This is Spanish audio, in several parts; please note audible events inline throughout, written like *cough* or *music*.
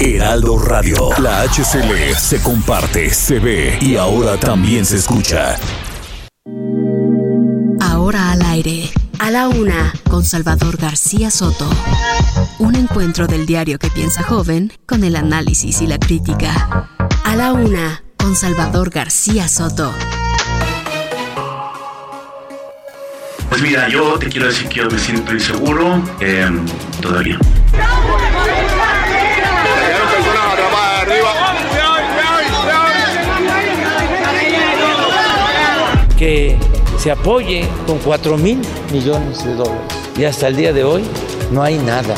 Heraldo Radio. La HCL se comparte, se ve y ahora también se escucha. Ahora al aire. A la una, con Salvador García Soto. Un encuentro del diario que piensa joven con el análisis y la crítica. A la una, con Salvador García Soto. Pues mira, yo te quiero decir que yo me siento inseguro eh, todavía. Que se apoye con 4 mil millones de dólares. Y hasta el día de hoy no hay nada.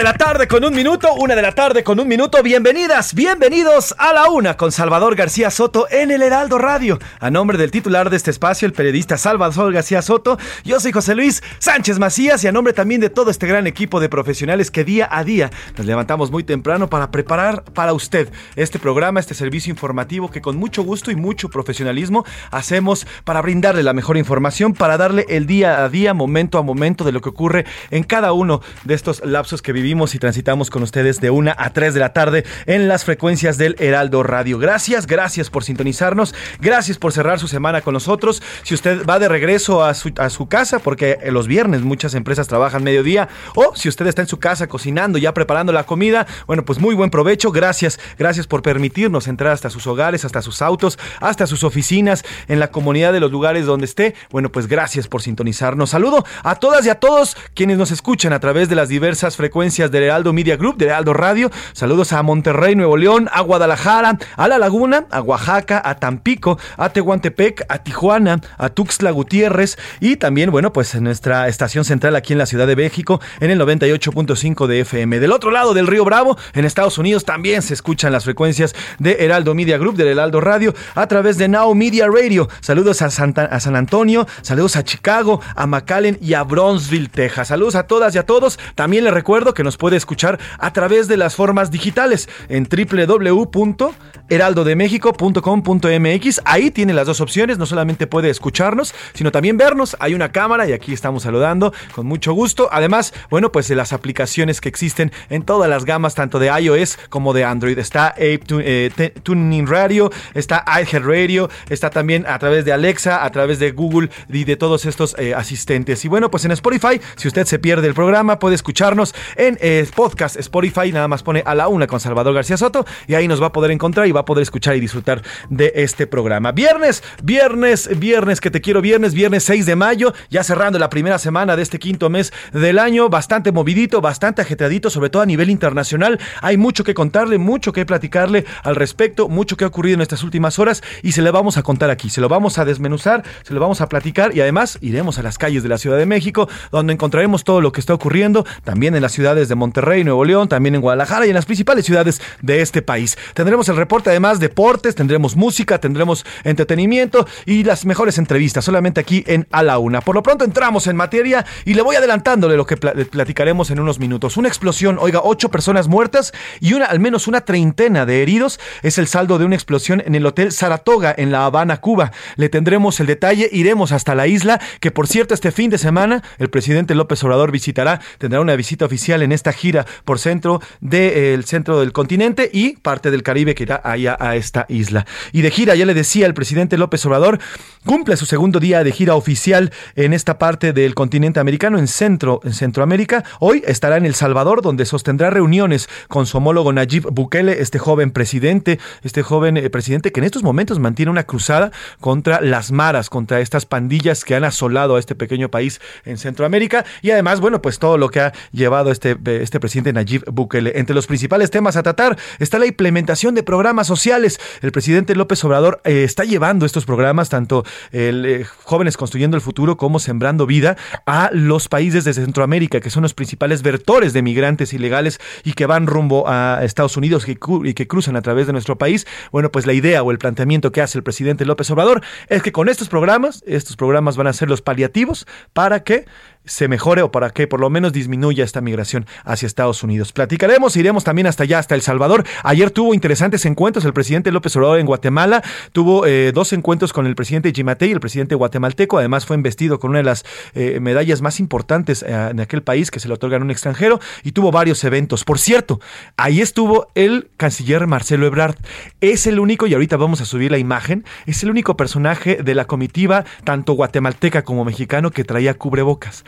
De la tarde con un minuto, una de la tarde con un minuto. Bienvenidas, bienvenidos a la una con Salvador García Soto en el Heraldo Radio. A nombre del titular de este espacio, el periodista Salvador García Soto, yo soy José Luis Sánchez Macías y a nombre también de todo este gran equipo de profesionales que día a día nos levantamos muy temprano para preparar para usted este programa, este servicio informativo que con mucho gusto y mucho profesionalismo hacemos para brindarle la mejor información, para darle el día a día, momento a momento de lo que ocurre en cada uno de estos lapsos que vivimos y transitamos con ustedes de una a 3 de la tarde en las frecuencias del Heraldo Radio. Gracias, gracias por sintonizarnos, gracias por cerrar su semana con nosotros. Si usted va de regreso a su casa, porque los viernes muchas empresas trabajan mediodía, o si usted está en su casa cocinando, ya preparando la comida, bueno, pues muy buen provecho. Gracias, gracias por permitirnos entrar hasta sus hogares, hasta sus autos, hasta sus oficinas, en la comunidad de los lugares donde esté. Bueno, pues gracias por sintonizarnos. Saludo a todas y a todos quienes nos escuchan a través de las diversas frecuencias del Heraldo Media Group, del Heraldo Radio. Saludos a Monterrey, Nuevo León, a Guadalajara, a La Laguna, a Oaxaca, a Tampico, a Tehuantepec, a Tijuana, a Tuxtla Gutiérrez y también, bueno, pues en nuestra estación central aquí en la Ciudad de México, en el 98.5 de FM. Del otro lado del Río Bravo, en Estados Unidos, también se escuchan las frecuencias de Heraldo Media Group, del Heraldo Radio, a través de Now Media Radio. Saludos a, a San Antonio, saludos a Chicago, a McAllen y a Bronzeville, Texas. Saludos a todas y a todos. También les recuerdo que nos puede escuchar a través de las formas digitales en www.heraldodemexico.com.mx. Ahí tiene las dos opciones, no solamente puede escucharnos, sino también vernos. Hay una cámara y aquí estamos saludando con mucho gusto. Además, bueno, pues de las aplicaciones que existen en todas las gamas, tanto de iOS como de Android. Está Ape eh, Tuning Radio, está iHeartRadio, está también a través de Alexa, a través de Google y de todos estos eh, asistentes. Y bueno, pues en Spotify, si usted se pierde el programa, puede escucharnos en podcast Spotify, nada más pone a la una con Salvador García Soto y ahí nos va a poder encontrar y va a poder escuchar y disfrutar de este programa. Viernes, viernes, viernes, que te quiero viernes, viernes 6 de mayo, ya cerrando la primera semana de este quinto mes del año, bastante movidito, bastante ajetreadito, sobre todo a nivel internacional. Hay mucho que contarle, mucho que platicarle al respecto, mucho que ha ocurrido en estas últimas horas y se le vamos a contar aquí, se lo vamos a desmenuzar, se lo vamos a platicar y además iremos a las calles de la Ciudad de México, donde encontraremos todo lo que está ocurriendo, también en las ciudades de Monterrey, Nuevo León, también en Guadalajara y en las principales ciudades de este país. Tendremos el reporte además deportes, tendremos música, tendremos entretenimiento y las mejores entrevistas solamente aquí en A la Una. Por lo pronto entramos en materia y le voy adelantándole lo que platicaremos en unos minutos. Una explosión, oiga, ocho personas muertas y una, al menos una treintena de heridos es el saldo de una explosión en el Hotel Saratoga en La Habana, Cuba. Le tendremos el detalle, iremos hasta la isla, que por cierto este fin de semana el presidente López Obrador visitará, tendrá una visita oficial en esta gira por centro del centro del continente y parte del Caribe que irá allá a esta isla. Y de gira, ya le decía, el presidente López Obrador cumple su segundo día de gira oficial en esta parte del continente americano, en Centro, en Centroamérica. Hoy estará en El Salvador, donde sostendrá reuniones con su homólogo Nayib Bukele, este joven presidente, este joven eh, presidente que en estos momentos mantiene una cruzada contra las maras, contra estas pandillas que han asolado a este pequeño país en Centroamérica. Y además, bueno, pues todo lo que ha llevado este, este presidente Nayib Bukele. Entre los principales temas a tratar está la implementación de programas sociales. El presidente López Obrador eh, está llevando estos programas, tanto eh, Jóvenes Construyendo el Futuro como Sembrando Vida, a los países de Centroamérica, que son los principales vertores de migrantes ilegales y que van rumbo a Estados Unidos y que cruzan a través de nuestro país. Bueno, pues la idea o el planteamiento que hace el presidente López Obrador es que con estos programas, estos programas van a ser los paliativos para que se mejore o para que por lo menos disminuya esta migración hacia Estados Unidos. Platicaremos, iremos también hasta allá, hasta El Salvador. Ayer tuvo interesantes encuentros el presidente López Obrador en Guatemala, tuvo eh, dos encuentros con el presidente Gimatei, el presidente guatemalteco, además fue investido con una de las eh, medallas más importantes eh, en aquel país que se le otorgan a un extranjero y tuvo varios eventos. Por cierto, ahí estuvo el canciller Marcelo Ebrard. Es el único, y ahorita vamos a subir la imagen, es el único personaje de la comitiva, tanto guatemalteca como mexicano, que traía cubrebocas.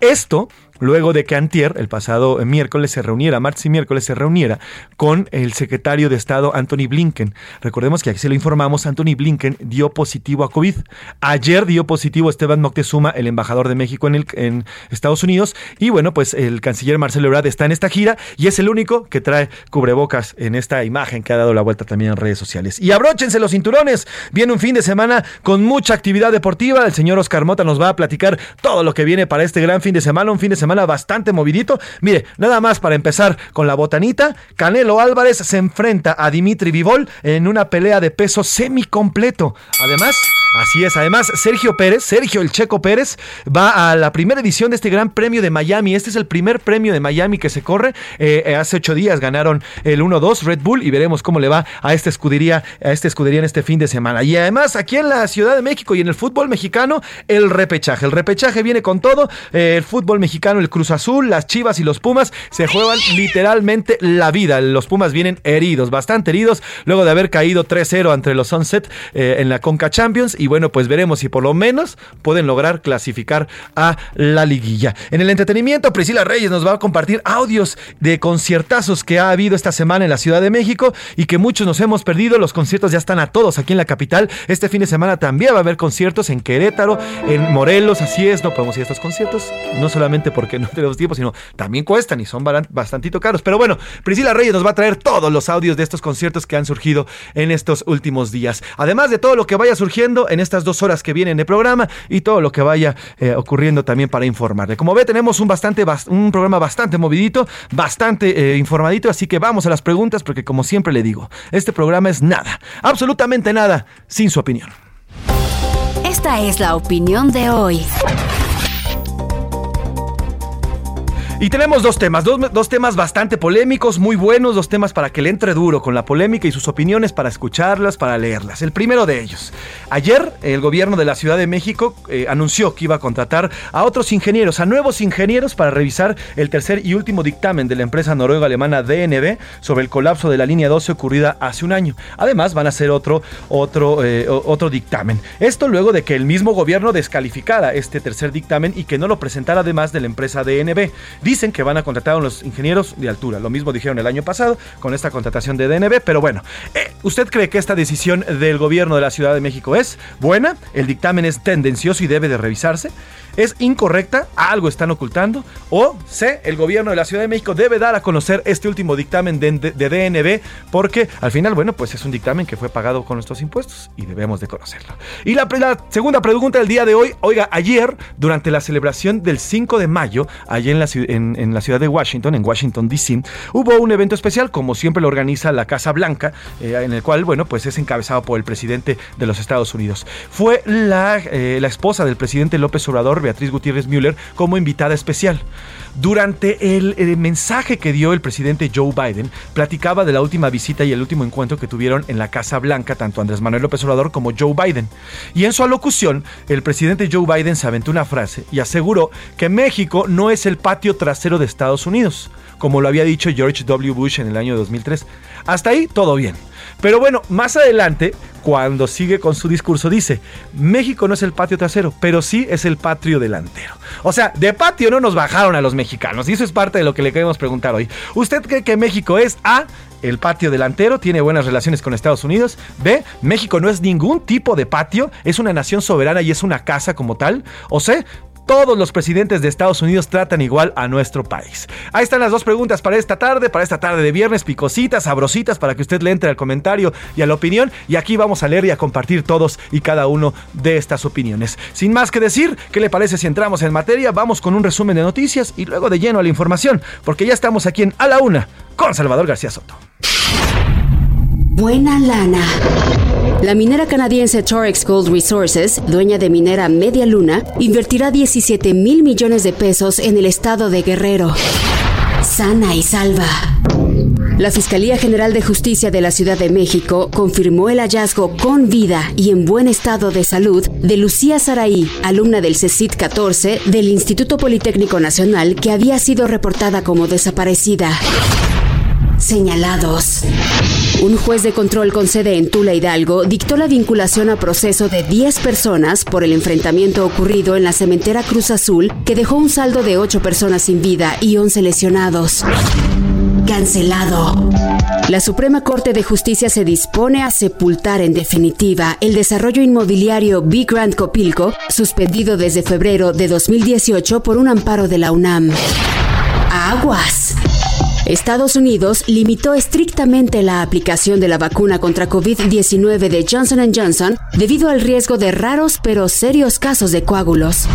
Esto luego de que Antier, el pasado miércoles, se reuniera, martes y miércoles se reuniera con el secretario de Estado Anthony Blinken. Recordemos que aquí se lo informamos, Anthony Blinken dio positivo a COVID. Ayer dio positivo Esteban Moctezuma, el embajador de México en, el, en Estados Unidos. Y bueno, pues el canciller Marcelo Ebrard está en esta gira y es el único que trae cubrebocas en esta imagen que ha dado la vuelta también en redes sociales. Y abróchense los cinturones. Viene un fin de semana con mucha actividad deportiva. El señor Oscar Mota nos va a platicar todo lo que viene para este gran fin de semana, un fin de semana bastante movidito. Mire, nada más para empezar con la botanita, Canelo Álvarez se enfrenta a Dimitri Vivol en una pelea de peso semicompleto. Además, Así es, además Sergio Pérez, Sergio el Checo Pérez, va a la primera edición de este Gran Premio de Miami. Este es el primer premio de Miami que se corre. Eh, eh, hace ocho días ganaron el 1-2 Red Bull y veremos cómo le va a esta escudería, a esta escudería en este fin de semana. Y además aquí en la Ciudad de México y en el fútbol mexicano, el repechaje. El repechaje viene con todo. Eh, el fútbol mexicano, el Cruz Azul, las Chivas y los Pumas se juegan literalmente la vida. Los Pumas vienen heridos, bastante heridos, luego de haber caído 3-0 entre los Sunset en la Conca Champions y bueno, pues veremos si por lo menos pueden lograr clasificar a la liguilla. En el entretenimiento, Priscila Reyes nos va a compartir audios de conciertazos que ha habido esta semana en la Ciudad de México y que muchos nos hemos perdido. Los conciertos ya están a todos aquí en la capital. Este fin de semana también va a haber conciertos en Querétaro, en Morelos, así es, no podemos ir a estos conciertos, no solamente porque *laughs* no tenemos tiempo, sino también cuestan y son bastantito caros. Pero bueno, Priscila Reyes nos va a traer todos los audios de estos conciertos que han surgido en estos últimos días. Además de todo lo que vaya surgiendo en estas dos horas que vienen de programa y todo lo que vaya eh, ocurriendo también para informarle. Como ve, tenemos un, bastante, un programa bastante movidito, bastante eh, informadito, así que vamos a las preguntas porque como siempre le digo, este programa es nada, absolutamente nada, sin su opinión. Esta es la opinión de hoy. Y tenemos dos temas, dos, temas bastante polémicos, muy buenos, dos temas para que le entre duro con la polémica y sus opiniones, para escucharlas, para leerlas. El primero de ellos. Ayer el gobierno de la Ciudad de México eh, anunció que iba a contratar a otros ingenieros, a nuevos ingenieros para revisar el tercer y último dictamen de la empresa noruega-alemana DNB sobre el colapso de la línea 12 ocurrida hace un año. Además van a hacer otro, otro, eh, otro dictamen. Esto luego de que el mismo gobierno descalificara este tercer dictamen y que no lo presentara además de la empresa DNB. Dicen que van a contratar a los ingenieros de altura. Lo mismo dijeron el año pasado con esta contratación de DNB. Pero bueno, eh, ¿usted cree que esta decisión del gobierno de la Ciudad de México es buena? ¿El dictamen es tendencioso y debe de revisarse? es incorrecta, algo están ocultando, o C, el gobierno de la Ciudad de México debe dar a conocer este último dictamen de, DNB, porque al final, bueno, pues es un dictamen que fue pagado con nuestros impuestos y debemos de conocerlo. Y la, segunda pregunta del día de hoy, oiga, ayer, durante la celebración del 5 de mayo, allá en la, en, la ciudad de Washington, en Washington, D.C., hubo un evento especial, como siempre lo organiza la Casa Blanca, eh, en el cual, bueno, pues es encabezado por el presidente de los Estados Unidos. Fue la, eh, la esposa del presidente López Obrador, Beatriz Gutiérrez Müller como invitada especial. Durante el, mensaje que dio el presidente Joe Biden, platicaba de la última visita y el último encuentro que tuvieron en la Casa Blanca, tanto Andrés Manuel López Obrador como Joe Biden. Y en su alocución, el presidente Joe Biden se aventó una frase y aseguró que México no es el patio trasero de Estados Unidos como lo había dicho George W. Bush en el año 2003. Hasta ahí todo bien. Pero bueno, más adelante, cuando sigue con su discurso, dice, México no es el patio trasero, pero sí es el patio delantero. O sea, de patio no nos bajaron a los mexicanos. Y eso es parte de lo que le queremos preguntar hoy. ¿Usted cree que México es A, el patio delantero, tiene buenas relaciones con Estados Unidos? B, México no es ningún tipo de patio, es una nación soberana y es una casa como tal. O C, todos los presidentes de Estados Unidos tratan igual a nuestro país. Ahí están las dos preguntas para esta tarde, para esta tarde de viernes, picositas, sabrositas, para que usted le entre al comentario y a la opinión. Y aquí vamos a leer y a compartir todos y cada uno de estas opiniones. Sin más que decir, ¿qué le parece si entramos en materia? Vamos con un resumen de noticias y luego de lleno a la información, porque ya estamos aquí en A la Una con Salvador García Soto. Buena lana. La minera canadiense Torex Gold Resources, dueña de minera Media Luna, invertirá 17 mil millones de pesos en el estado de Guerrero. Sana y salva. La Fiscalía General de Justicia de la Ciudad de México confirmó el hallazgo con vida y en buen estado de salud de Lucía Saraí, alumna del CECIT 14 del Instituto Politécnico Nacional que había sido reportada como desaparecida. Señalados. Un juez de control con sede en Tula Hidalgo dictó la vinculación a proceso de 10 personas por el enfrentamiento ocurrido en la cementera Cruz Azul que dejó un saldo de 8 personas sin vida y 11 lesionados. Cancelado. La Suprema Corte de Justicia se dispone a sepultar en definitiva el desarrollo inmobiliario Big Grand Copilco, suspendido desde febrero de 2018 por un amparo de la UNAM. Aguas. Estados Unidos limitó estrictamente la aplicación de la vacuna contra COVID-19 de Johnson Johnson debido al riesgo de raros pero serios casos de coágulos.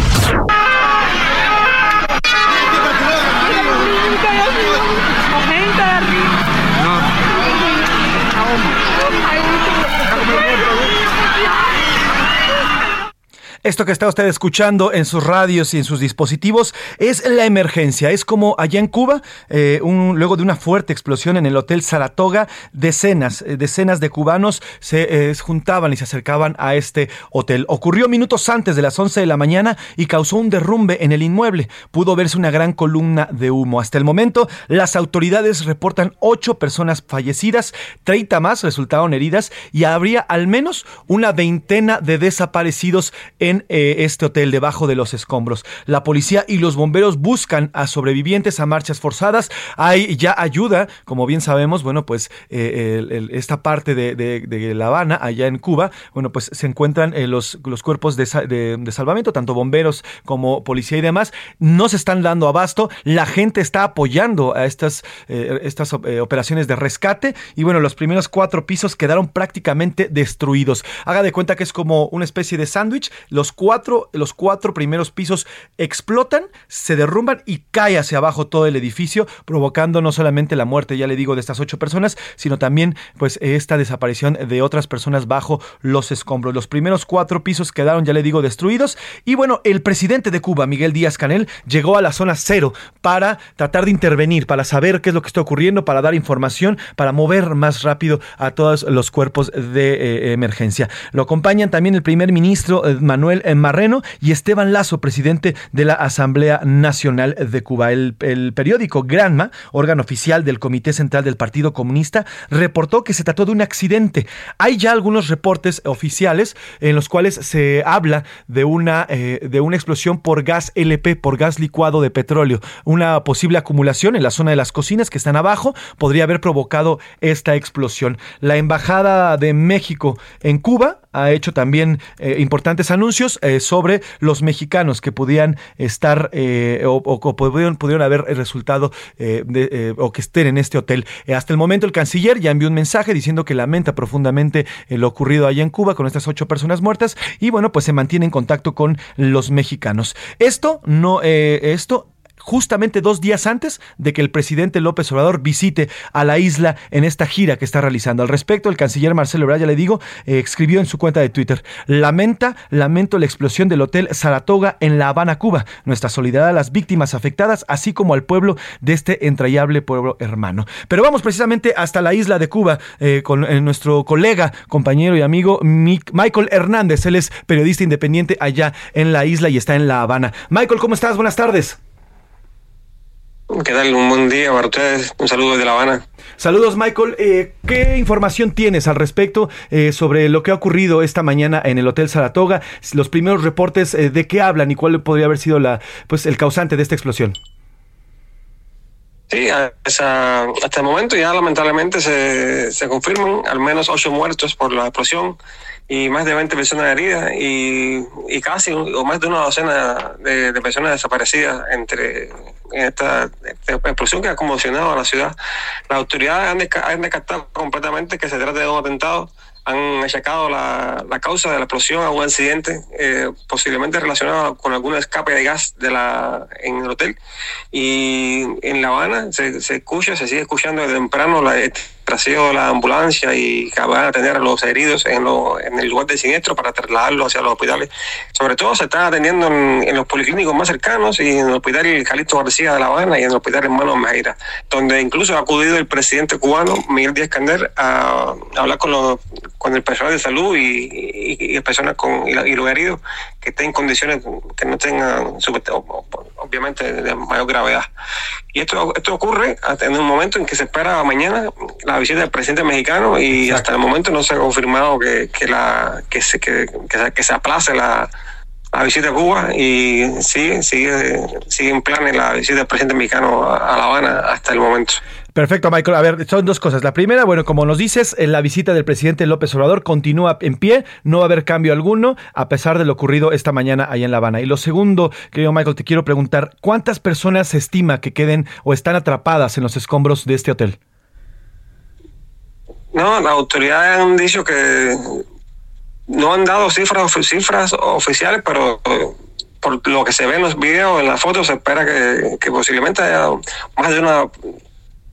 Esto que está usted escuchando en sus radios y en sus dispositivos es la emergencia. Es como allá en Cuba, eh, luego de una fuerte explosión en el Hotel Saratoga, decenas, eh, decenas de cubanos se eh, juntaban y se acercaban a este hotel. Ocurrió minutos antes de las 11 de la mañana y causó un derrumbe en el inmueble. Pudo verse una gran columna de humo. Hasta el momento, las autoridades reportan ocho personas fallecidas, 30 más resultaron heridas y habría al menos una veintena de desaparecidos en eh, este hotel debajo de los escombros. La policía y los bomberos buscan a sobrevivientes a marchas forzadas. Hay ya ayuda, como bien sabemos, bueno, pues eh, esta parte de, La Habana, allá en Cuba, bueno, pues se encuentran eh, los, los cuerpos de, salvamento, tanto bomberos como policía y demás. No se están dando abasto. La gente está apoyando a estas, estas operaciones de rescate. Y bueno, los primeros cuatro pisos quedaron prácticamente destruidos. Haga de cuenta que es como una especie de sándwich los cuatro, los cuatro primeros pisos explotan, se derrumban y cae hacia abajo todo el edificio, provocando no solamente la muerte, ya le digo, de estas ocho personas, sino también pues esta desaparición de otras personas bajo los escombros. Los primeros cuatro pisos quedaron, ya le digo, destruidos. Y bueno, el presidente de Cuba, Miguel Díaz Canel, llegó a la zona cero para tratar de intervenir, para saber qué es lo que está ocurriendo, para dar información, para mover más rápido a todos los cuerpos de eh, emergencia. Lo acompañan también el primer ministro eh, Manuel Manuel Marreno y Esteban Lazo, presidente de la Asamblea Nacional de Cuba. El, periódico Granma, órgano oficial del Comité Central del Partido Comunista, reportó que se trató de un accidente. Hay ya algunos reportes oficiales en los cuales se habla de una, eh, de una explosión por gas LP, por gas licuado de petróleo. Una posible acumulación en la zona de las cocinas que están abajo podría haber provocado esta explosión. La Embajada de México en Cuba ha hecho también eh, importantes anuncios eh, sobre los mexicanos que podían estar eh, o, pudieron, pudieron, haber resultado o que estén en este hotel. hasta el momento el canciller ya envió un mensaje diciendo que lamenta profundamente lo ocurrido allá en Cuba con estas ocho personas muertas y bueno, pues se mantiene en contacto con los mexicanos. Esto no, esto justamente dos días antes de que el presidente López Obrador visite a la isla en esta gira que está realizando. Al respecto, el canciller Marcelo Ebrard, ya le digo, eh, escribió en su cuenta de Twitter, lamenta, lamento la explosión del Hotel Saratoga en La Habana, Cuba. Nuestra solidaridad a las víctimas afectadas, así como al pueblo de este entrañable pueblo hermano. Pero vamos precisamente hasta la isla de Cuba eh, con eh, nuestro colega, compañero y amigo Michael Hernández. Él es periodista independiente allá en la isla y está en La Habana. Michael, ¿cómo estás? Buenas tardes. ¿Qué tal? Un buen día para ustedes. Un saludo desde La Habana. Saludos, Michael. Eh, ¿Qué información tienes al respecto eh, sobre lo que ha ocurrido esta mañana en el Hotel Saratoga? Los primeros reportes eh, de qué hablan y cuál podría haber sido la, pues, el causante de esta explosión. Sí, hasta el momento ya lamentablemente se, se confirman al menos ocho muertos por la explosión y más de 20 personas heridas y, y casi o más de una docena de, personas desaparecidas entre esta, explosión que ha conmocionado a la ciudad. Las autoridades han, descartado completamente que se trata de un atentado han achacado la, la, causa de la explosión a un accidente eh, posiblemente relacionado con algún escape de gas de la en el hotel y en La Habana se, se escucha se sigue escuchando de temprano la traseo de la ambulancia y que van a atender a los heridos en, lo, en el lugar de siniestro para trasladarlos hacia los hospitales. Sobre todo se están atendiendo en, los policlínicos más cercanos y en el hospital Calixto García de La Habana y en el hospital Hermano Meira, donde incluso ha acudido el presidente cubano, Miguel Díaz Cander, a, hablar con, los, con el personal de salud y, y, personas con, y, los heridos que estén en condiciones que no tengan, obviamente, de mayor gravedad. Y esto, esto ocurre en un momento en que se espera mañana la visita del presidente mexicano y hasta el momento no se ha confirmado que, que la que se que, que, se aplace la, la visita a Cuba y sigue sigue sigue en planes la visita del presidente mexicano a La Habana hasta el momento. Perfecto, Michael. A ver, son dos cosas. La primera, bueno, como nos dices, en la visita del presidente López Obrador continúa en pie, no va a haber cambio alguno, a pesar de lo ocurrido esta mañana allá en La Habana. Y lo segundo, querido Michael, te quiero preguntar, ¿cuántas personas se estima que queden o están atrapadas en los escombros de este hotel? No, las autoridades han dicho que no han dado cifras, cifras oficiales, pero por lo que se ve en los videos, en las fotos, se espera que posiblemente haya más de una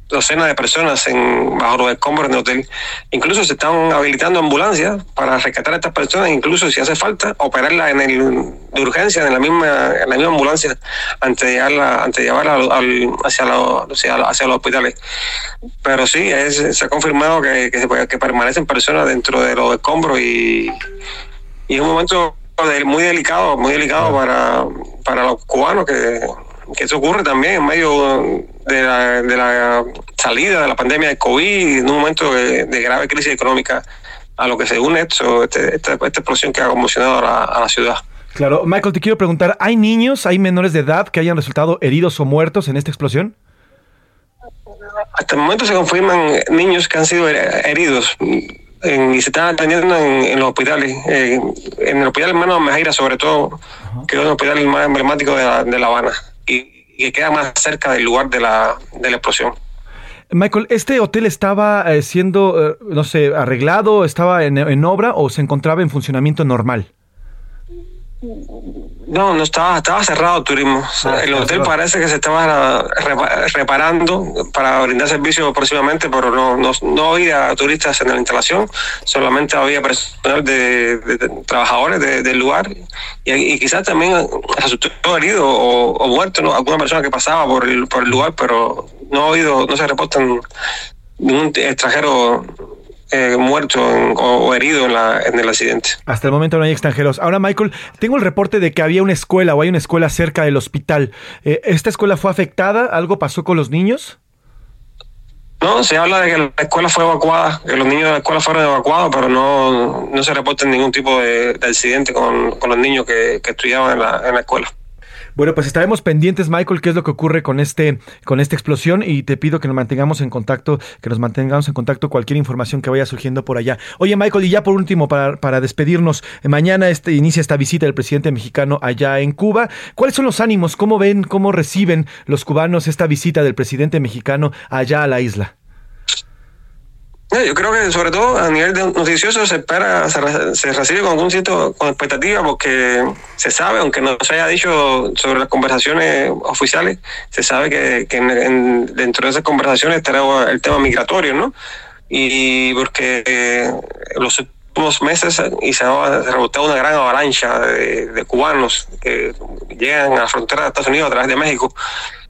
docenas de personas en, bajo los escombros del hotel. Incluso se están habilitando ambulancias para rescatar a estas personas, incluso si hace falta, operarlas en el, de urgencia en la misma en la misma ambulancia antes de llevarla, antes de llevarla al, hacia, hacia, los hospitales. Pero sí, se ha confirmado que, que, permanecen personas dentro de los escombros y, y es un momento muy delicado, muy delicado para, para los cubanos que que eso ocurre también en medio de la, de la salida de la pandemia de COVID, en un momento de, grave crisis económica, a lo que se une esto, este, esta, explosión que ha conmocionado a la, ciudad. Claro, Michael, te quiero preguntar, ¿hay niños, hay menores de edad que hayan resultado heridos o muertos en esta explosión? Hasta el momento se confirman niños que han sido heridos y se están atendiendo en, los hospitales, eh, en el hospital hermano Mejaira sobre todo, que es un hospital más emblemático de La, de la Habana que queda más cerca del lugar de la, de la explosión. Michael, ¿este hotel estaba eh, siendo, eh, no sé, arreglado, estaba en, en obra o se encontraba en funcionamiento normal? No, no estaba, estaba cerrado el turismo. Ah, el hotel parece que se estaba reparando para brindar servicio próximamente, pero no, no, no había turistas en la instalación, solamente había personal de, trabajadores del lugar y, quizás también resultó herido o, muerto ¿no? alguna persona que pasaba por el, por el lugar, pero no ha oído, no se reportan ningún extranjero eh, muerto o, herido en, la, en, el accidente. Hasta el momento no hay extranjeros. Ahora, Michael, tengo el reporte de que había una escuela o hay una escuela cerca del hospital. Eh, ¿Esta escuela fue afectada? ¿Algo pasó con los niños? No, se habla de que la escuela fue evacuada, que los niños de la escuela fueron evacuados, pero no, no se reporta ningún tipo de, accidente con, con, los niños que, que estudiaban en la, en la escuela. Bueno, pues estaremos pendientes, Michael, qué es lo que ocurre con este, con esta explosión y te pido que nos mantengamos en contacto, que nos mantengamos en contacto cualquier información que vaya surgiendo por allá. Oye, Michael, y ya por último, para, para despedirnos, eh, mañana este, inicia esta visita del presidente mexicano allá en Cuba. ¿Cuáles son los ánimos? ¿Cómo ven, cómo reciben los cubanos esta visita del presidente mexicano allá a la isla? Yo creo que sobre todo a nivel noticioso se espera, se, recibe con algún cierto, con expectativa porque se sabe, aunque no se haya dicho sobre las conversaciones oficiales, se sabe que, dentro de esas conversaciones estará el tema migratorio, ¿no? Y porque eh, los unos meses y se ha rebotado una gran avalancha de, cubanos que llegan a la frontera de Estados Unidos a través de México.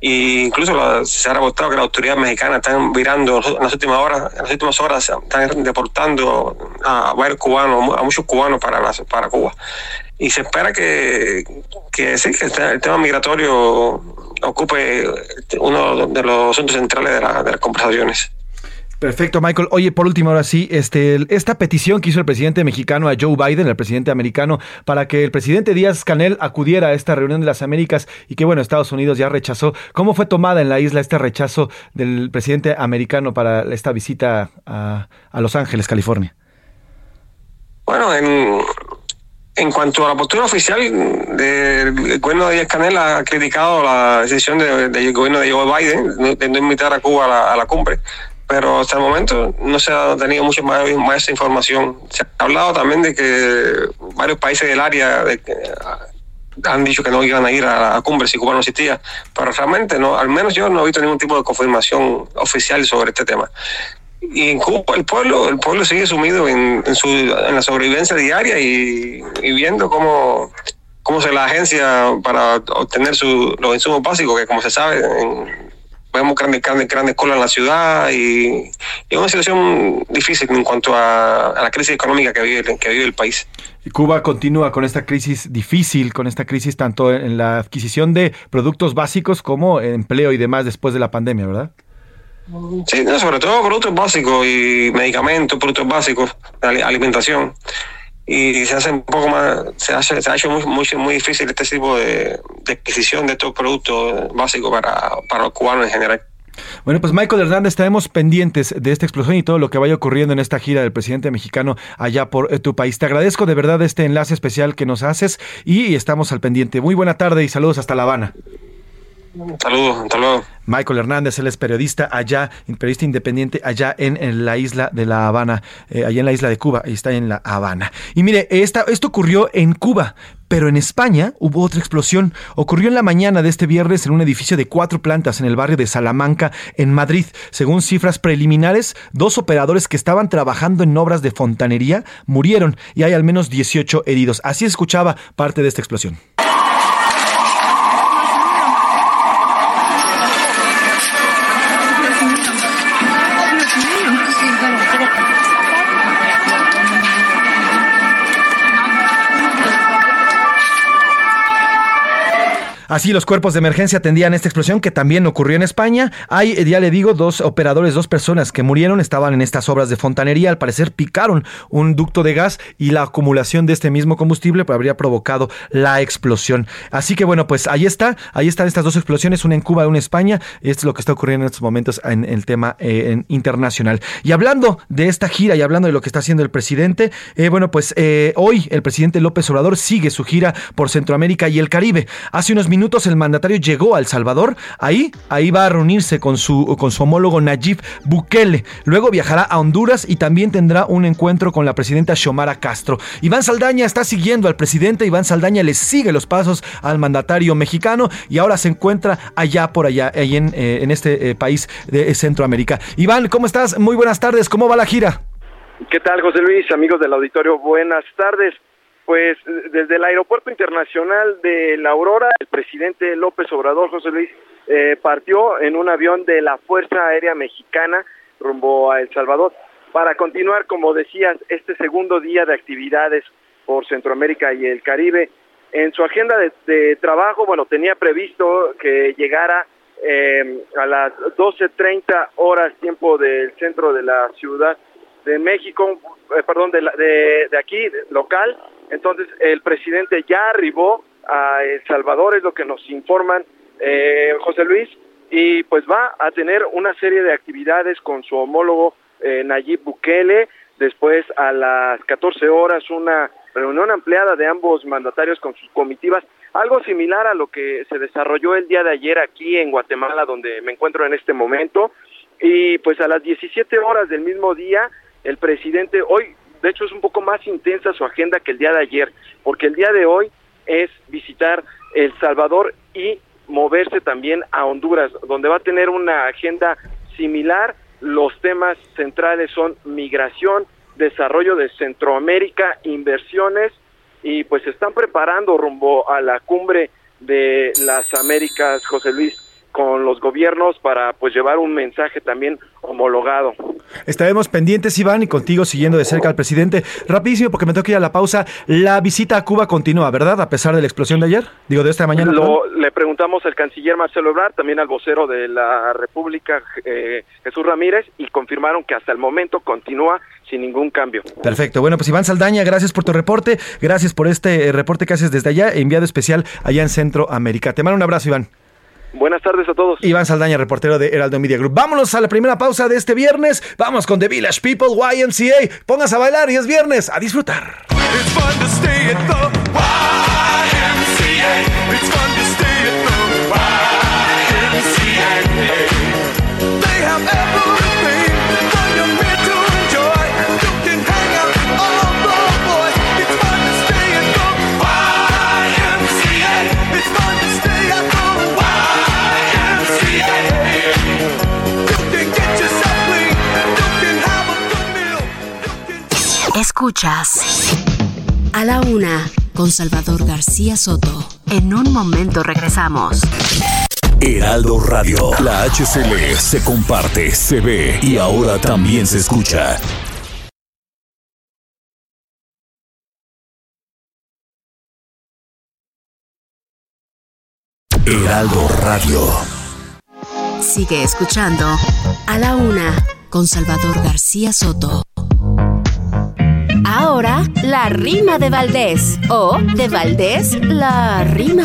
E incluso se ha rebotado que la autoridad mexicana están virando en las últimas horas, en las últimas horas están deportando a varios cubanos, a muchos cubanos para, para Cuba. Y se espera que, que sí, que el tema migratorio ocupe uno de los asuntos centrales de las conversaciones. Perfecto, Michael. Oye, por último, ahora sí, este, esta petición que hizo el presidente mexicano a Joe Biden, el presidente americano, para que el presidente Díaz Canel acudiera a esta reunión de las Américas y que, bueno, Estados Unidos ya rechazó. ¿Cómo fue tomada en la isla este rechazo del presidente americano para esta visita a, Los Ángeles, California? Bueno, en, cuanto a la postura oficial del gobierno de Díaz Canel, ha criticado la decisión del gobierno de Joe Biden de no invitar a Cuba a la cumbre pero hasta el momento no se ha tenido mucho más, más información. Se ha hablado también de que varios países del área ah, han dicho que no iban a ir a la cumbre si Cuba no existía, pero realmente no, al menos yo no he visto ningún tipo de confirmación oficial sobre este tema. Y en Cuba el pueblo, el pueblo sigue sumido en, su, en la sobrevivencia diaria y, viendo cómo, cómo se la agencia para obtener su, los insumos básicos, que como se sabe, en, vemos grandes, grandes, grandes colas en la ciudad y, es una situación difícil en cuanto a, la crisis económica que vive, que vive el país. Y Cuba continúa con esta crisis difícil, con esta crisis tanto en la adquisición de productos básicos como empleo y demás después de la pandemia, ¿verdad? Sí, sobre todo productos básicos y medicamentos, productos básicos, alimentación y se hace un poco más, se, hace, se ha hecho muy, muy, difícil este tipo de, adquisición de estos productos básicos para, para los cubanos en general. Bueno, pues Michael Hernández, estaremos pendientes de esta explosión y todo lo que vaya ocurriendo en esta gira del presidente mexicano allá por eh, tu país. Te agradezco de verdad este enlace especial que nos haces y estamos al pendiente. Muy buena tarde y saludos hasta La Habana. Saludos, hasta luego. Michael Hernández, él es periodista allá, periodista independiente allá en, la isla de La Habana, eh, allá en la isla de Cuba, y está en La Habana. Y mire, esta, esto ocurrió en Cuba, pero en España hubo otra explosión. Ocurrió en la mañana de este viernes en un edificio de cuatro plantas en el barrio de Salamanca, en Madrid. Según cifras preliminares, dos operadores que estaban trabajando en obras de fontanería murieron y hay al menos 18 heridos. Así escuchaba parte de esta explosión. Así los cuerpos de emergencia atendían esta explosión que también ocurrió en España. Hay, eh, ya le digo, dos operadores, dos personas que murieron, estaban en estas obras de fontanería. Al parecer picaron un ducto de gas y la acumulación de este mismo combustible pues, habría provocado la explosión. Así que bueno, pues ahí está, ahí están estas dos explosiones, una en Cuba y una en España. Esto es lo que está ocurriendo en estos momentos en, el tema eh, internacional. Y hablando de esta gira y hablando de lo que está haciendo el presidente, eh, bueno, pues hoy el presidente López Obrador sigue su gira por Centroamérica y el Caribe. Hace unos minutos minutos el mandatario llegó a El Salvador. Ahí, ahí va a reunirse con su, con su homólogo Nayib Bukele. Luego viajará a Honduras y también tendrá un encuentro con la presidenta Xiomara Castro. Iván Saldaña está siguiendo al presidente. Iván Saldaña le sigue los pasos al mandatario mexicano y ahora se encuentra allá por allá, ahí en, eh, en este eh, país de Centroamérica. Iván, ¿cómo estás? Muy buenas tardes. ¿Cómo va la gira? ¿Qué tal, José Luis? Amigos del auditorio, buenas tardes. Pues desde el Aeropuerto Internacional de La Aurora, el presidente López Obrador, José Luis, eh, partió en un avión de la Fuerza Aérea Mexicana rumbo a El Salvador para continuar, como decías, este segundo día de actividades por Centroamérica y el Caribe. En su agenda de, trabajo, bueno, tenía previsto que llegara eh, a las 12.30 horas tiempo del centro de la Ciudad de México, eh, perdón, de, de, de aquí, local, entonces, el presidente ya arribó a El Salvador, es lo que nos informan eh, José Luis, y pues va a tener una serie de actividades con su homólogo eh, Nayib Bukele. Después, a las 14 horas, una reunión ampliada de ambos mandatarios con sus comitivas, algo similar a lo que se desarrolló el día de ayer aquí en Guatemala, donde me encuentro en este momento. Y pues a las 17 horas del mismo día, el presidente, hoy de hecho es un poco más intensa su agenda que el día de ayer, porque el día de hoy es visitar El Salvador y moverse también a Honduras, donde va a tener una agenda similar. Los temas centrales son migración desarrollo de Centroamérica, inversiones y pues se están preparando rumbo a la cumbre de las Américas, José Luis con los gobiernos para pues llevar un mensaje también homologado. Estaremos pendientes, Iván, y contigo siguiendo de cerca al presidente. Rapidísimo, porque me tengo que ir a la pausa. La visita a Cuba continúa, ¿verdad? A pesar de la explosión de ayer, digo, de esta mañana. Lo, le preguntamos al canciller Marcelo Ebrard, también al vocero de la República, eh, Jesús Ramírez, y confirmaron que hasta el momento continúa sin ningún cambio. Perfecto. Bueno, pues Iván Saldaña, gracias por tu reporte. Gracias por este eh, reporte que haces desde allá, enviado especial allá en Centroamérica. Te mando un abrazo, Iván. Buenas tardes a todos. Iván Saldaña, reportero de Heraldo Media Group. Vámonos a la primera pausa de este viernes. Vamos con The Village People YMCA. Pónganse a bailar y es viernes. A disfrutar. Escuchas a la una con Salvador García Soto. En un momento regresamos. Heraldo Radio, la HCL se comparte, se ve y ahora también se escucha. Heraldo Radio. Sigue escuchando a la una con Salvador García Soto. Ahora, la rima de Valdés. O de Valdés, la rima.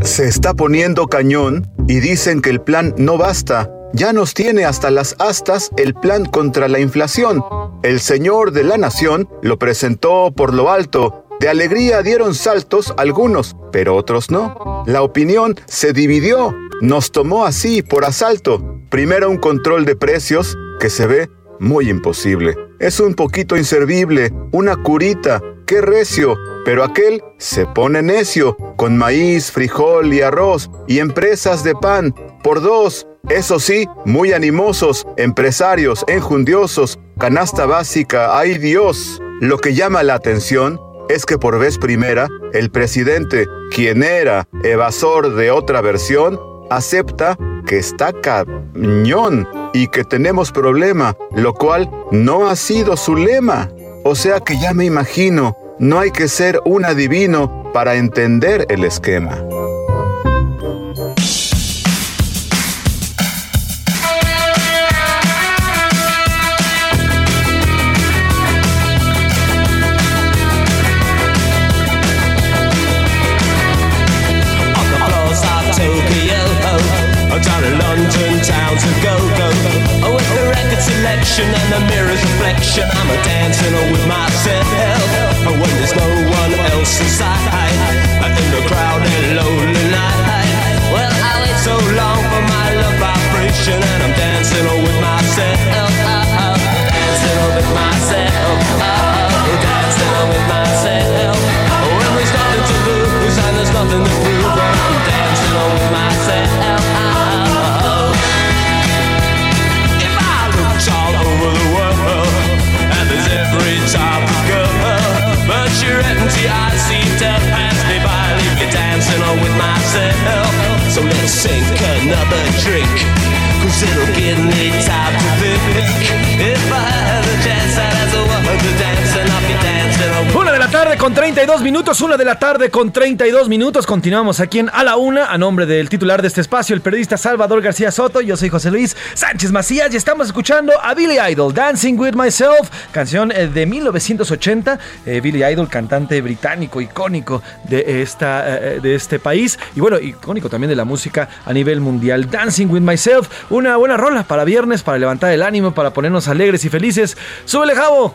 Se está poniendo cañón y dicen que el plan no basta. Ya nos tiene hasta las astas el plan contra la inflación. El señor de la nación lo presentó por lo alto. De alegría dieron saltos algunos, pero otros no. La opinión se dividió. Nos tomó así por asalto. Primero un control de precios que se ve muy imposible. Es un poquito inservible, una curita, qué recio, pero aquel se pone necio, con maíz, frijol y arroz, y empresas de pan, por dos, eso sí, muy animosos, empresarios, enjundiosos, canasta básica, ay Dios. Lo que llama la atención es que por vez primera, el presidente, quien era evasor de otra versión, acepta que está cañón y que tenemos problema, lo cual no ha sido su lema. O sea que ya me imagino, no hay que ser un adivino para entender el esquema. I'm a dancing with myself I seem to pass me by. Leave you dancing on with myself. So let's sink another drink. Cause it'll give me time to think. If I had a chance, I'd ask a woman to dance Una de la tarde con 32 minutos, una de la tarde con 32 minutos. Continuamos aquí en A la Una, a nombre del titular de este espacio, el periodista Salvador García Soto. Yo soy José Luis Sánchez Macías y estamos escuchando a Billy Idol, Dancing with Myself, canción eh, de 1980. Eh, Billy Idol, cantante británico, icónico de, esta, eh, de este país y bueno, icónico también de la música a nivel mundial. Dancing with Myself, una buena rola para viernes, para levantar el ánimo, para ponernos alegres y felices. ¡Súbele, Javo!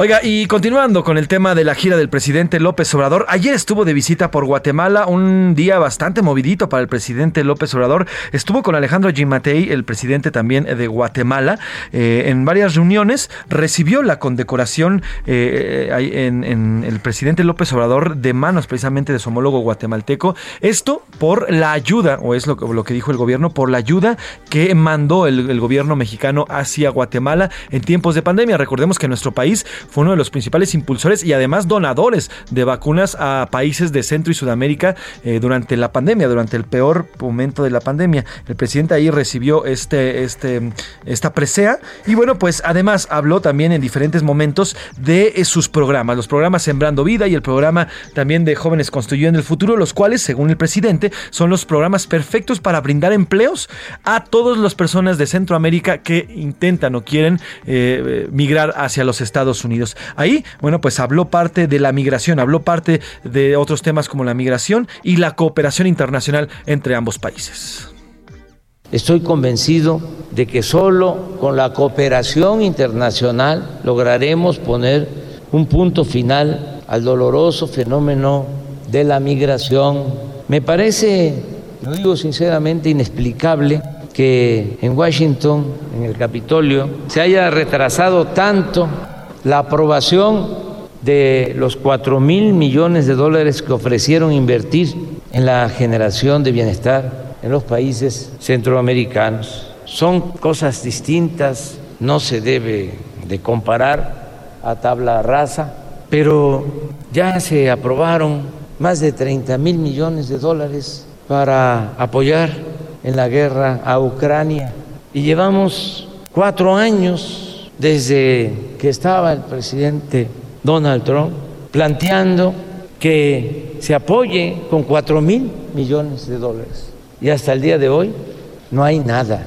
Oiga, y continuando con el tema de la gira del presidente López Obrador, ayer estuvo de visita por Guatemala, un día bastante movidito para el presidente López Obrador. Estuvo con Alejandro Gimatei, el presidente también de Guatemala, eh, en varias reuniones. Recibió la condecoración eh, en, el presidente López Obrador de manos precisamente de su homólogo guatemalteco. Esto por la ayuda, o es lo, lo que dijo el gobierno, por la ayuda que mandó el gobierno mexicano hacia Guatemala en tiempos de pandemia. Recordemos que nuestro país fue uno de los principales impulsores y además donadores de vacunas a países de Centro y Sudamérica eh, durante la pandemia, durante el peor momento de la pandemia. El presidente ahí recibió este, este, esta presea y bueno, pues además habló también en diferentes momentos de eh, sus programas, los programas Sembrando Vida y el programa también de Jóvenes Construyendo el Futuro, los cuales, según el presidente, son los programas perfectos para brindar empleos a todas las personas de Centroamérica que intentan o quieren eh, migrar hacia los Estados Unidos. Ahí, bueno, pues habló parte de la migración, habló parte de otros temas como la migración y la cooperación internacional entre ambos países. Estoy convencido de que solo con la cooperación internacional lograremos poner un punto final al doloroso fenómeno de la migración. Me parece, lo digo sinceramente, inexplicable que en Washington, en el Capitolio, se haya retrasado tanto la aprobación de los 4 mil millones de dólares que ofrecieron invertir en la generación de bienestar en los países centroamericanos. Son cosas distintas, no se debe de comparar a tabla rasa, pero ya se aprobaron más de 30 mil millones de dólares para apoyar en la guerra a Ucrania y llevamos cuatro años desde que estaba el presidente Donald Trump planteando que se apoye con 4 mil millones de dólares. Y hasta el día de hoy no hay nada.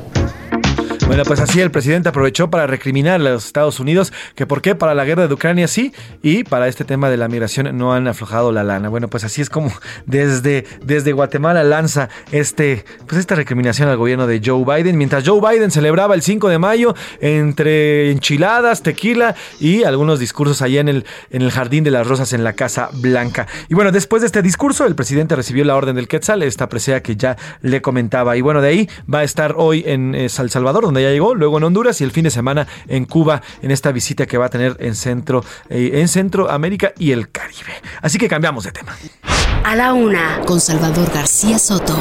Bueno, pues así el presidente aprovechó para recriminar a los Estados Unidos que por qué para la guerra de Ucrania sí y para este tema de la migración no han aflojado la lana. Bueno, pues así es como desde, desde Guatemala lanza este, pues esta recriminación al gobierno de Joe Biden, mientras Joe Biden celebraba el 5 de mayo entre enchiladas, tequila y algunos discursos allá en el, en el Jardín de las Rosas en la Casa Blanca. Y bueno, después de este discurso, el presidente recibió la orden del Quetzal, esta presea que ya le comentaba. Y bueno, de ahí va a estar hoy en eh, El Salvador, ya llegó, luego en Honduras y el fin de semana en Cuba, en esta visita que va a tener en Centro, eh, en Centroamérica y el Caribe. Así que cambiamos de tema. A la una, con Salvador García Soto.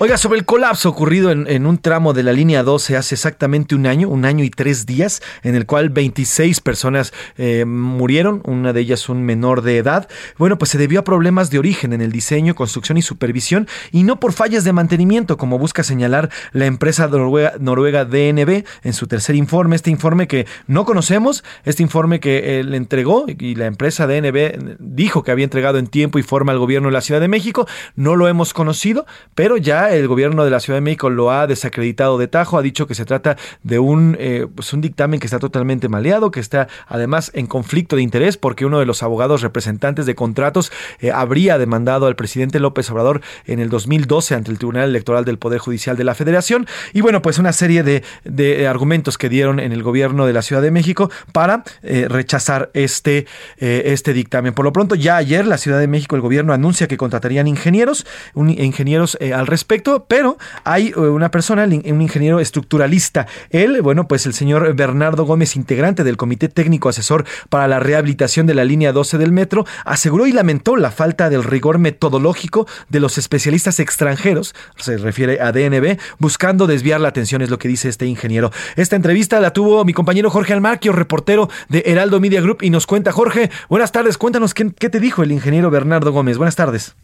Oiga, sobre el colapso ocurrido en, un tramo de la línea 12 hace exactamente un año, un año y tres días, en el cual 26 personas eh, murieron, una de ellas un menor de edad. Bueno, pues se debió a problemas de origen en el diseño, construcción y supervisión, y no por fallas de mantenimiento, como busca señalar la empresa noruega, DNB en su tercer informe. Este informe que no conocemos, este informe que eh, le entregó y la empresa DNB dijo que había entregado en tiempo y forma al gobierno de la Ciudad de México, no lo hemos conocido, pero ya el gobierno de la Ciudad de México lo ha desacreditado de tajo, ha dicho que se trata de un, eh, pues un dictamen que está totalmente maleado, que está además en conflicto de interés porque uno de los abogados representantes de contratos eh, habría demandado al presidente López Obrador en el 2012 ante el Tribunal Electoral del Poder Judicial de la Federación. Y bueno, pues una serie de, de argumentos que dieron en el gobierno de la Ciudad de México para eh, rechazar este, este dictamen. Por lo pronto, ya ayer la Ciudad de México, el gobierno anuncia que contratarían ingenieros, ingenieros al respecto pero hay una persona, un ingeniero estructuralista. Él, bueno, pues el señor Bernardo Gómez, integrante del Comité Técnico Asesor para la Rehabilitación de la Línea 12 del Metro, aseguró y lamentó la falta del rigor metodológico de los especialistas extranjeros, se refiere a DNB, buscando desviar la atención, es lo que dice este ingeniero. Esta entrevista la tuvo mi compañero Jorge Almarquio, reportero de Heraldo Media Group, y nos cuenta, Jorge, buenas tardes, cuéntanos qué te dijo el ingeniero Bernardo Gómez. Buenas tardes.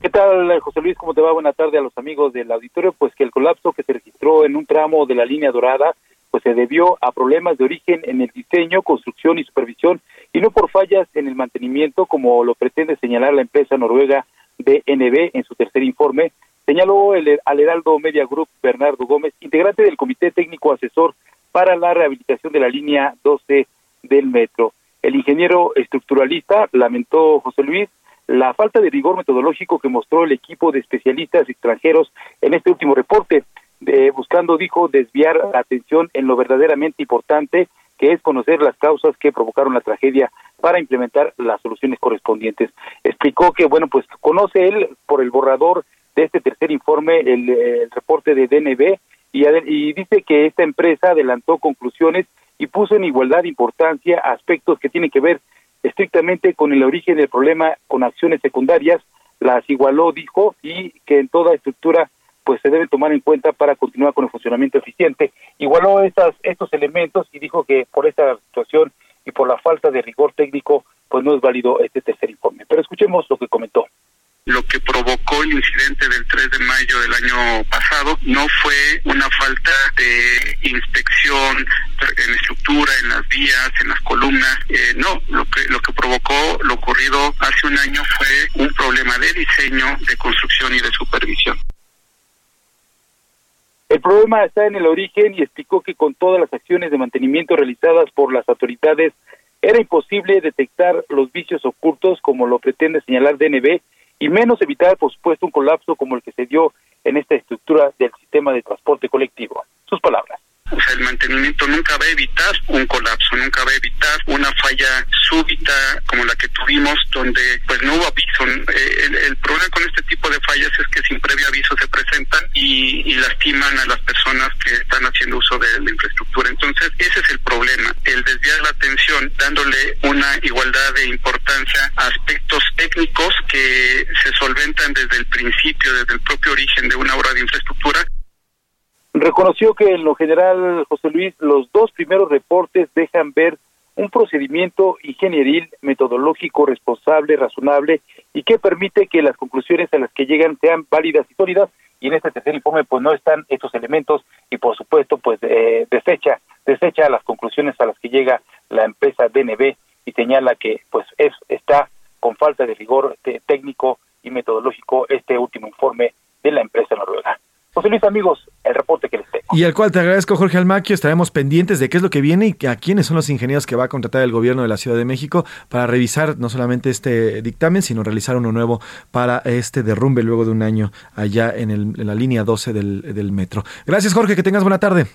¿Qué tal, José Luis? ¿Cómo te va? Buena tarde a los amigos del auditorio. Pues que el colapso que se registró en un tramo de la línea dorada, pues se debió a problemas de origen en el diseño, construcción y supervisión, y no por fallas en el mantenimiento, como lo pretende señalar la empresa noruega DNB en su tercer informe, señaló el, al Heraldo Media Group Bernardo Gómez, integrante del Comité Técnico Asesor para la Rehabilitación de la Línea 12 del Metro. El ingeniero estructuralista lamentó, José Luis, la falta de rigor metodológico que mostró el equipo de especialistas extranjeros en este último reporte. eh, buscando, dijo, desviar la atención en lo verdaderamente importante, que es conocer las causas que provocaron la tragedia para implementar las soluciones correspondientes. Explicó que, bueno, pues conoce él por el borrador de este tercer informe, el, el reporte de DNB, y, y dice que esta empresa adelantó conclusiones y puso en igualdad de importancia aspectos que tienen que ver estrictamente con el origen del problema con acciones secundarias, las igualó, dijo, y que en toda estructura pues se debe tomar en cuenta para continuar con el funcionamiento eficiente. Igualó estas, estos elementos y dijo que por esta situación y por la falta de rigor técnico, pues no es válido este tercer informe. Pero escuchemos lo que comentó lo que provocó el incidente del 3 de mayo del año pasado no fue una falta de inspección en estructura, en las vías, en las columnas, eh, no, lo que lo que provocó lo ocurrido hace un año fue un problema de diseño, de construcción y de supervisión. El problema está en el origen y explicó que con todas las acciones de mantenimiento realizadas por las autoridades era imposible detectar los vicios ocultos como lo pretende señalar DNB y menos evitar, por supuesto, un colapso como el que se dio en esta estructura del sistema de transporte colectivo. Sus palabras. O sea, el mantenimiento nunca va a evitar un colapso, nunca va a evitar una falla súbita como la que tuvimos, donde pues no hubo aviso. Eh, el, problema con este tipo de fallas es que sin previo aviso se presentan y, y, lastiman a las personas que están haciendo uso de la infraestructura. Entonces, ese es el problema, el desviar la atención, dándole una igualdad de importancia a aspectos técnicos que se solventan desde el principio, desde el propio origen de una obra de infraestructura Reconoció que en lo general, José Luis, los dos primeros reportes dejan ver un procedimiento ingenieril, metodológico, responsable, razonable y que permite que las conclusiones a las que llegan sean válidas y sólidas. Y en este tercer informe, pues no están estos elementos y, por supuesto, pues eh, desecha, desecha las conclusiones a las que llega la empresa DNB y señala que, pues, es está con falta de rigor técnico y metodológico este último informe de la empresa noruega. José Luis, amigos, el reporte que les tengo. Y al cual te agradezco, Jorge Almaquio. Estaremos pendientes de qué es lo que viene y a quiénes son los ingenieros que va a contratar el gobierno de la Ciudad de México para revisar no solamente este dictamen, sino realizar uno nuevo para este derrumbe luego de un año allá en, el, la línea 12 del, del metro. Gracias, Jorge. Que tengas buena tarde.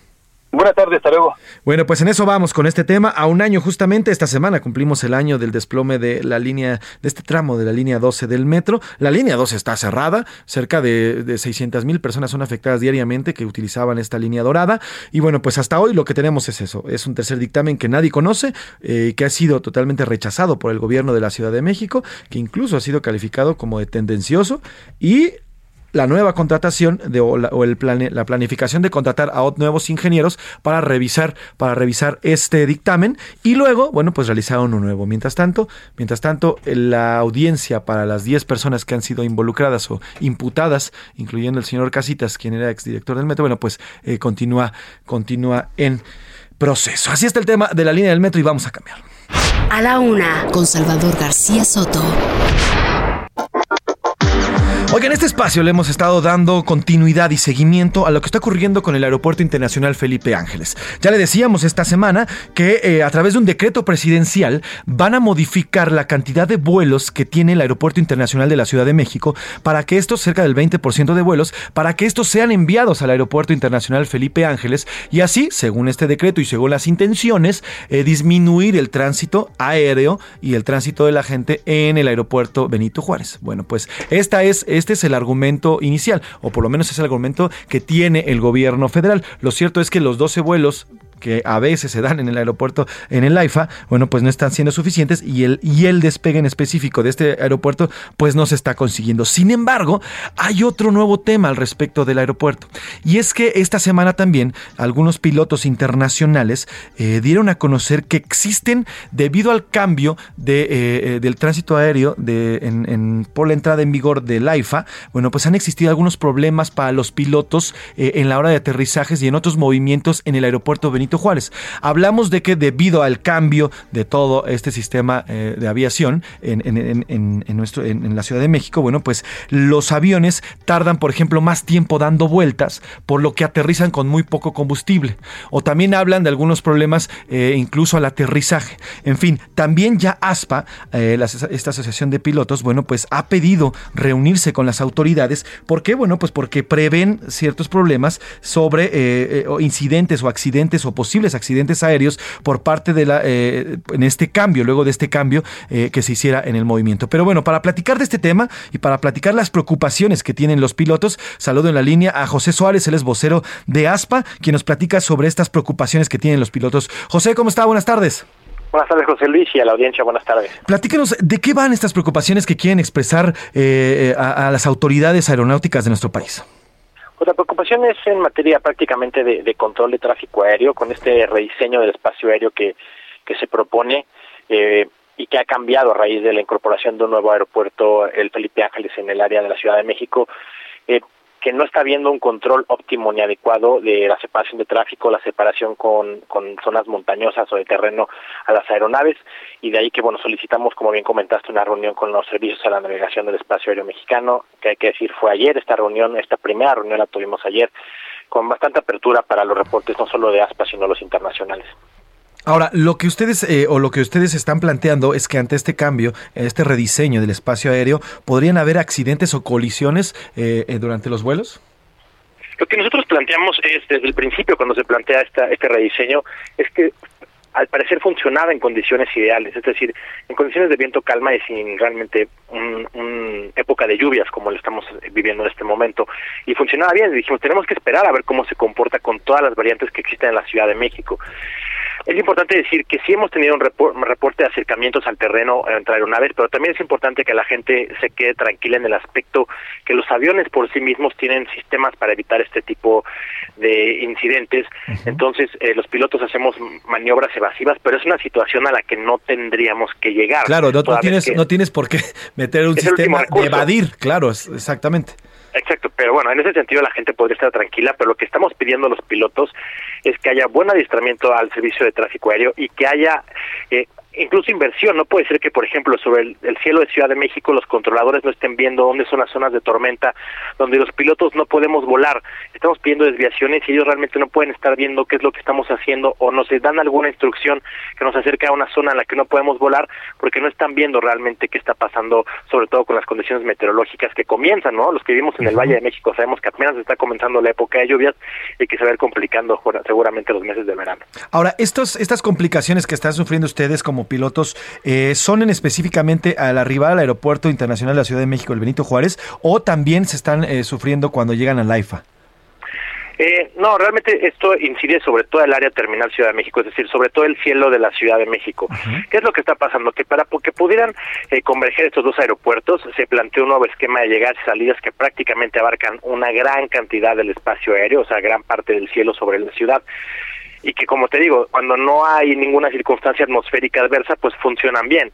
Buenas tardes, hasta luego. Bueno, pues en eso vamos con este tema. A un año justamente, esta semana cumplimos el año del desplome de la línea, de este tramo de la línea 12 del metro. La línea 12 está cerrada, cerca de, de 600 mil personas son afectadas diariamente que utilizaban esta línea dorada. Y bueno, pues hasta hoy lo que tenemos es eso, es un tercer dictamen que nadie conoce, eh, que ha sido totalmente rechazado por el gobierno de la Ciudad de México, que incluso ha sido calificado como de tendencioso y la nueva contratación de, o, la, o el plane, la planificación de contratar a nuevos ingenieros para revisar, para revisar este dictamen y luego, bueno, pues realizar uno nuevo. Mientras tanto, mientras tanto, la audiencia para las 10 personas que han sido involucradas o imputadas, incluyendo el señor Casitas, quien era exdirector del metro, bueno, pues eh, continúa, continúa en proceso. Así está el tema de la línea del metro y vamos a cambiar. A la una, con Salvador García Soto. Oiga, en este espacio le hemos estado dando continuidad y seguimiento a lo que está ocurriendo con el Aeropuerto Internacional Felipe Ángeles. Ya le decíamos esta semana que eh, a través de un decreto presidencial van a modificar la cantidad de vuelos que tiene el Aeropuerto Internacional de la Ciudad de México para que estos, cerca del 20% de vuelos, para que estos sean enviados al Aeropuerto Internacional Felipe Ángeles y así, según este decreto y según las intenciones, eh, disminuir el tránsito aéreo y el tránsito de la gente en el aeropuerto Benito Juárez. Bueno, pues esta es este es el argumento inicial, o por lo menos es el argumento que tiene el gobierno federal. Lo cierto es que los 12 vuelos que a veces se dan en el aeropuerto, en el AIFA, bueno, pues no están siendo suficientes y el, y el despegue en específico de este aeropuerto, pues no se está consiguiendo. Sin embargo, hay otro nuevo tema al respecto del aeropuerto. Y es que esta semana también algunos pilotos internacionales eh, dieron a conocer que existen, debido al cambio de, eh, del tránsito aéreo de, por la entrada en vigor del AIFA, bueno, pues han existido algunos problemas para los pilotos eh, en la hora de aterrizajes y en otros movimientos en el aeropuerto Benito Juárez. Hablamos de que debido al cambio de todo este sistema eh, de aviación en, en- en- en- nuestro, en, la Ciudad de México, bueno, pues los aviones tardan, por ejemplo, más tiempo dando vueltas, por lo que aterrizan con muy poco combustible. O también hablan de algunos problemas eh, incluso al aterrizaje. En fin, también ya ASPA, eh, esta asociación de pilotos, bueno, pues ha pedido reunirse con las autoridades. ¿Por qué? Bueno, pues porque prevén ciertos problemas sobre incidentes o accidentes o posibles accidentes aéreos por parte de la, eh, en este cambio, luego de este cambio eh, que se hiciera en el movimiento. Pero bueno, para platicar de este tema y para platicar las preocupaciones que tienen los pilotos, saludo en la línea a José Suárez, él es vocero de ASPA, quien nos platica sobre estas preocupaciones que tienen los pilotos. José, ¿cómo está? Buenas tardes. Buenas tardes, José Luis, y a la audiencia, buenas tardes. Platíquenos, ¿de qué van estas preocupaciones que quieren expresar eh, a, a las autoridades aeronáuticas de nuestro país? Pues la preocupación es en materia prácticamente de, de control de tráfico aéreo, con este rediseño del espacio aéreo que, que se propone eh, y que ha cambiado a raíz de la incorporación de un nuevo aeropuerto, el Felipe Ángeles, en el área de la Ciudad de México. Eh, que no está habiendo un control óptimo ni adecuado de la separación de tráfico, la separación con, con zonas montañosas o de terreno a las aeronaves, y de ahí que, bueno, solicitamos, como bien comentaste, una reunión con los servicios a la navegación del espacio aéreo mexicano, que hay que decir fue ayer, esta reunión, esta primera reunión la tuvimos ayer, con bastante apertura para los reportes, no solo de ASPA, sino los internacionales. Ahora, lo que ustedes eh, o lo que ustedes están planteando es que ante este cambio, este rediseño del espacio aéreo, podrían haber accidentes o colisiones eh, eh, durante los vuelos. Lo que nosotros planteamos es, desde el principio, cuando se plantea esta, este rediseño, es que al parecer funcionaba en condiciones ideales, es decir, en condiciones de viento calma y sin realmente un, un época de lluvias como lo estamos viviendo en este momento. Y funcionaba bien, dijimos, tenemos que esperar a ver cómo se comporta con todas las variantes que existen en la Ciudad de México. Es importante decir que sí hemos tenido un, repor- un reporte de acercamientos al terreno eh, entre aeronaves, pero también es importante que la gente se quede tranquila en el aspecto que los aviones por sí mismos tienen sistemas para evitar este tipo de incidentes. Entonces, eh, los pilotos hacemos maniobras evasivas, pero es una situación a la que no tendríamos que llegar. Claro, no, tienes, no tienes por qué *laughs* meter un sistema de evadir, claro, es- exactamente. Exacto, pero bueno, en ese sentido la gente podría estar tranquila, pero lo que estamos pidiendo a los pilotos es que haya buen adiestramiento al servicio de tráfico aéreo y que haya eh, incluso inversión. No puede ser que, por ejemplo, sobre el, el cielo de Ciudad de México los controladores no estén viendo dónde son las zonas de tormenta, donde los pilotos no podemos volar. Estamos pidiendo desviaciones y ellos realmente no pueden estar viendo qué es lo que estamos haciendo o nos dan alguna instrucción que nos acerque a una zona en la que no podemos volar porque no están viendo realmente qué está pasando, sobre todo con las condiciones meteorológicas que comienzan, ¿no? Los que vivimos en el Valle de México sabemos que apenas está comenzando la época de lluvias y que se va a ir complicando seguramente los meses de verano. Ahora, estos, estas complicaciones que están sufriendo ustedes como pilotos, eh, ¿son en específicamente al arribar al Aeropuerto Internacional de la Ciudad de México, el Benito Juárez, o también se están eh, sufriendo cuando llegan a la IFA? Eh, no, realmente esto incide sobre todo el área terminal Ciudad de México, es decir, sobre todo el cielo de la Ciudad de México. ¿Qué es lo que está pasando? Que para que pudieran eh, converger estos dos aeropuertos, se planteó un nuevo esquema de llegadas y salidas que prácticamente abarcan una gran cantidad del espacio aéreo, o sea, gran parte del cielo sobre la ciudad y que como te digo, cuando no hay ninguna circunstancia atmosférica adversa, pues funcionan bien.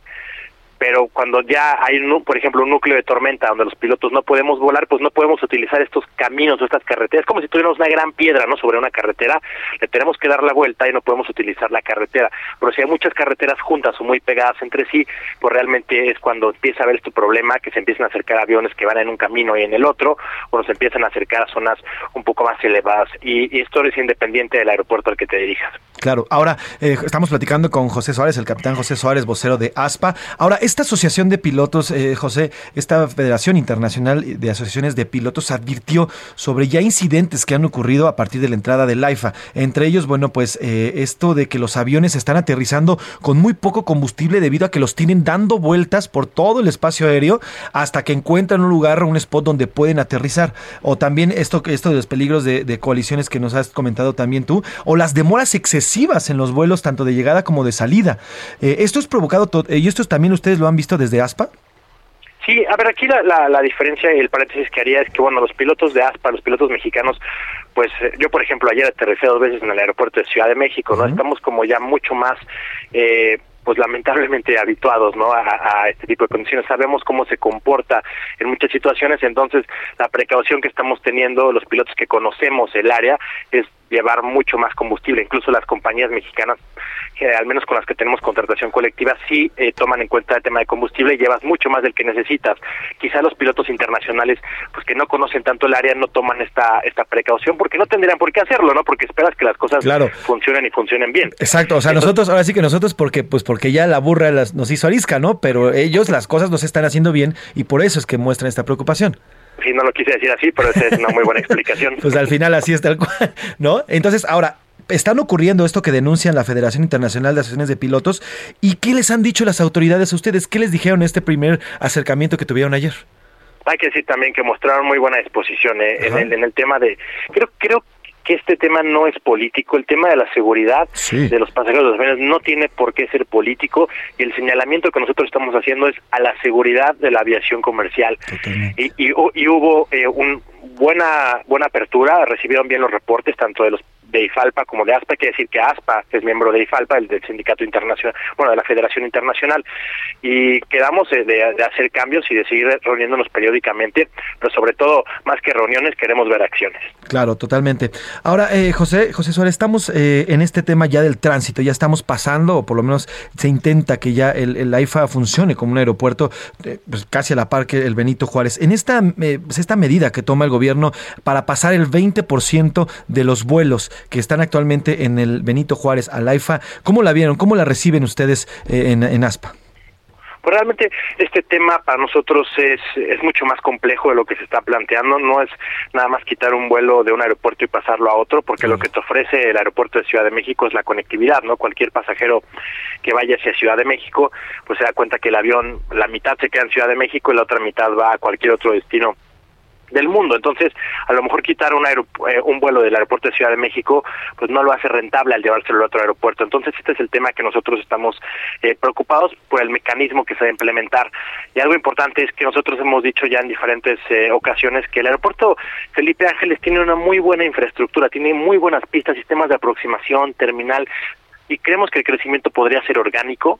Pero cuando ya hay, por ejemplo, un núcleo de tormenta donde los pilotos no podemos volar, pues no podemos utilizar estos caminos o estas carreteras. Es como si tuviéramos una gran piedra, ¿no? Sobre una carretera, le tenemos que dar la vuelta y no podemos utilizar la carretera. Pero si hay muchas carreteras juntas o muy pegadas entre sí, pues realmente es cuando empieza a haber este problema, que se empiezan a acercar aviones que van en un camino y en el otro, o nos empiezan a acercar a zonas un poco más elevadas. Y, y esto es independiente del aeropuerto al que te dirijas. Claro, ahora eh, estamos platicando con José Suárez, el capitán José Suárez, vocero de ASPA. Ahora, esta asociación de pilotos, eh, José, esta Federación Internacional de Asociaciones de Pilotos advirtió sobre ya incidentes que han ocurrido a partir de la entrada del AIFA. Entre ellos, bueno, pues eh, esto de que los aviones están aterrizando con muy poco combustible debido a que los tienen dando vueltas por todo el espacio aéreo hasta que encuentran un lugar, un spot donde pueden aterrizar. O también esto, esto de los peligros de, coaliciones que nos has comentado también tú, o las demoras excesivas en los vuelos, tanto de llegada como de salida. Eh, esto es provocado, y esto también ustedes lo han visto desde ASPA. Sí, a ver, aquí la, la, la diferencia y el paréntesis que haría es que, bueno, los pilotos de ASPA, los pilotos mexicanos, pues eh, yo, por ejemplo, ayer aterricé dos veces en el aeropuerto de Ciudad de México, ¿no? Estamos como ya mucho más, eh, pues lamentablemente habituados, ¿no? A, a este tipo de condiciones. Sabemos cómo se comporta en muchas situaciones, entonces la precaución que estamos teniendo, los pilotos que conocemos el área, es llevar mucho más combustible. Incluso las compañías mexicanas, que al menos con las que tenemos contratación colectiva, sí eh, toman en cuenta el tema de combustible y llevas mucho más del que necesitas. Quizá los pilotos internacionales, pues que no conocen tanto el área, no toman esta esta precaución porque no tendrían por qué hacerlo, ¿no? Porque esperas que las cosas Claro. funcionen y funcionen bien. Exacto, o sea, nosotros, ahora sí que nosotros, porque, pues porque ya la burra las- nos hizo arisca, ¿no? Pero ellos las cosas no se están haciendo bien y por eso es que muestran esta preocupación. Sí, no lo quise decir así, pero esa es una muy buena *laughs* explicación. Pues al final así es tal cual, ¿no? Entonces, ahora, están ocurriendo esto que denuncian la Federación Internacional de Asociaciones de Pilotos. ¿Y qué les han dicho las autoridades a ustedes? ¿Qué les dijeron en este primer acercamiento que tuvieron ayer? Hay que decir también que mostraron muy buena disposición eh, en, el, en el tema de... Creo, creo que este tema no es político, el tema de la seguridad Sí. de los pasajeros de los aviones no tiene por qué ser político y el señalamiento que nosotros estamos haciendo es a la seguridad de la aviación comercial. Y, y, y hubo eh, un buena buena apertura, recibieron bien los reportes tanto de los de IFALPA como de ASPA, que decir que ASPA es miembro de IFALPA, el del sindicato internacional, bueno, de la Federación Internacional, y quedamos de, de hacer cambios y de seguir reuniéndonos periódicamente, pero sobre todo, más que reuniones, queremos ver acciones. Claro, totalmente. Ahora, eh, José, José Suárez, estamos eh, en este tema ya del tránsito, ya estamos pasando, o por lo menos se intenta que ya el, el AIFA funcione como un aeropuerto eh, pues, casi a la par que el Benito Juárez. En esta, eh, pues, esta medida que toma el gobierno para pasar el 20% de los vuelos que están actualmente en el Benito Juárez al AIFA, ¿cómo la vieron? ¿Cómo la reciben ustedes eh, en, en ASPA? Pues realmente este tema para nosotros es, es mucho más complejo de lo que se está planteando. No es nada más quitar un vuelo de un aeropuerto y pasarlo a otro, porque lo que te ofrece el aeropuerto de Ciudad de México es la conectividad, ¿no? Cualquier pasajero que vaya hacia Ciudad de México, pues se da cuenta que el avión, la mitad se queda en Ciudad de México y la otra mitad va a cualquier otro destino del mundo. Entonces, a lo mejor quitar un, eh, un vuelo del aeropuerto de Ciudad de México, pues no lo hace rentable al llevárselo al otro aeropuerto. Entonces, este es el tema que nosotros estamos eh, preocupados por el mecanismo que se a implementar. Y algo importante es que nosotros hemos dicho ya en diferentes eh, ocasiones que el aeropuerto Felipe Ángeles tiene una muy buena infraestructura, tiene muy buenas pistas, sistemas de aproximación, terminal, y creemos que el crecimiento podría ser orgánico,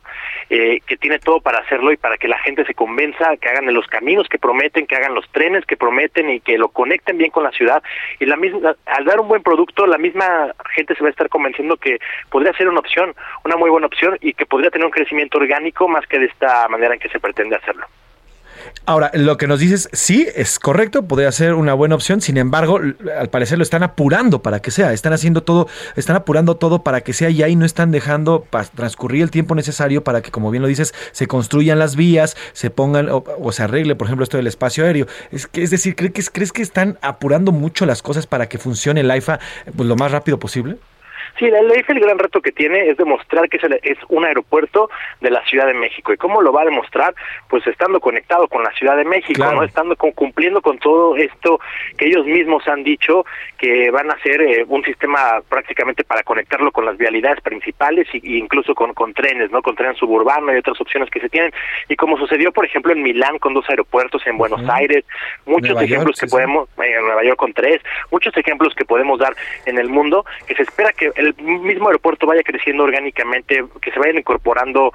eh, que tiene todo para hacerlo y para que la gente se convenza, que hagan los caminos que prometen, que hagan los trenes que prometen y que lo conecten bien con la ciudad. Y la misma, al dar un buen producto, la misma gente se va a estar convenciendo que podría ser una opción, una muy buena opción y que podría tener un crecimiento orgánico más que de esta manera en que se pretende hacerlo. Ahora, lo que nos dices, sí, es correcto, podría ser una buena opción, sin embargo, al parecer lo están apurando para que sea, están haciendo todo, están apurando todo para que sea y ahí no están dejando transcurrir el tiempo necesario para que, como bien lo dices, se construyan las vías, se pongan o, o se arregle, por ejemplo, esto del espacio aéreo. Es, que, es decir, ¿cree que, ¿crees que están apurando mucho las cosas para que funcione el AIFA pues, lo más rápido posible? Sí, la LEIF el gran reto que tiene es demostrar que es, un aeropuerto de la Ciudad de México. ¿Y cómo lo va a demostrar? Pues estando conectado con la Ciudad de México, Claro. ¿no? Estando con- cumpliendo con todo esto que ellos mismos han dicho que van a hacer eh, un sistema prácticamente para conectarlo con las vialidades principales y, y incluso con, con trenes, ¿no? Con tren suburbano y otras opciones que se tienen. Y como sucedió, por ejemplo, en Milán con dos aeropuertos, en Buenos Aires, muchos Nueva York, ejemplos sí, que sí. podemos, eh, en Nueva York con tres, muchos ejemplos que podemos dar en el mundo, que se espera que el mismo aeropuerto vaya creciendo orgánicamente, que se vayan incorporando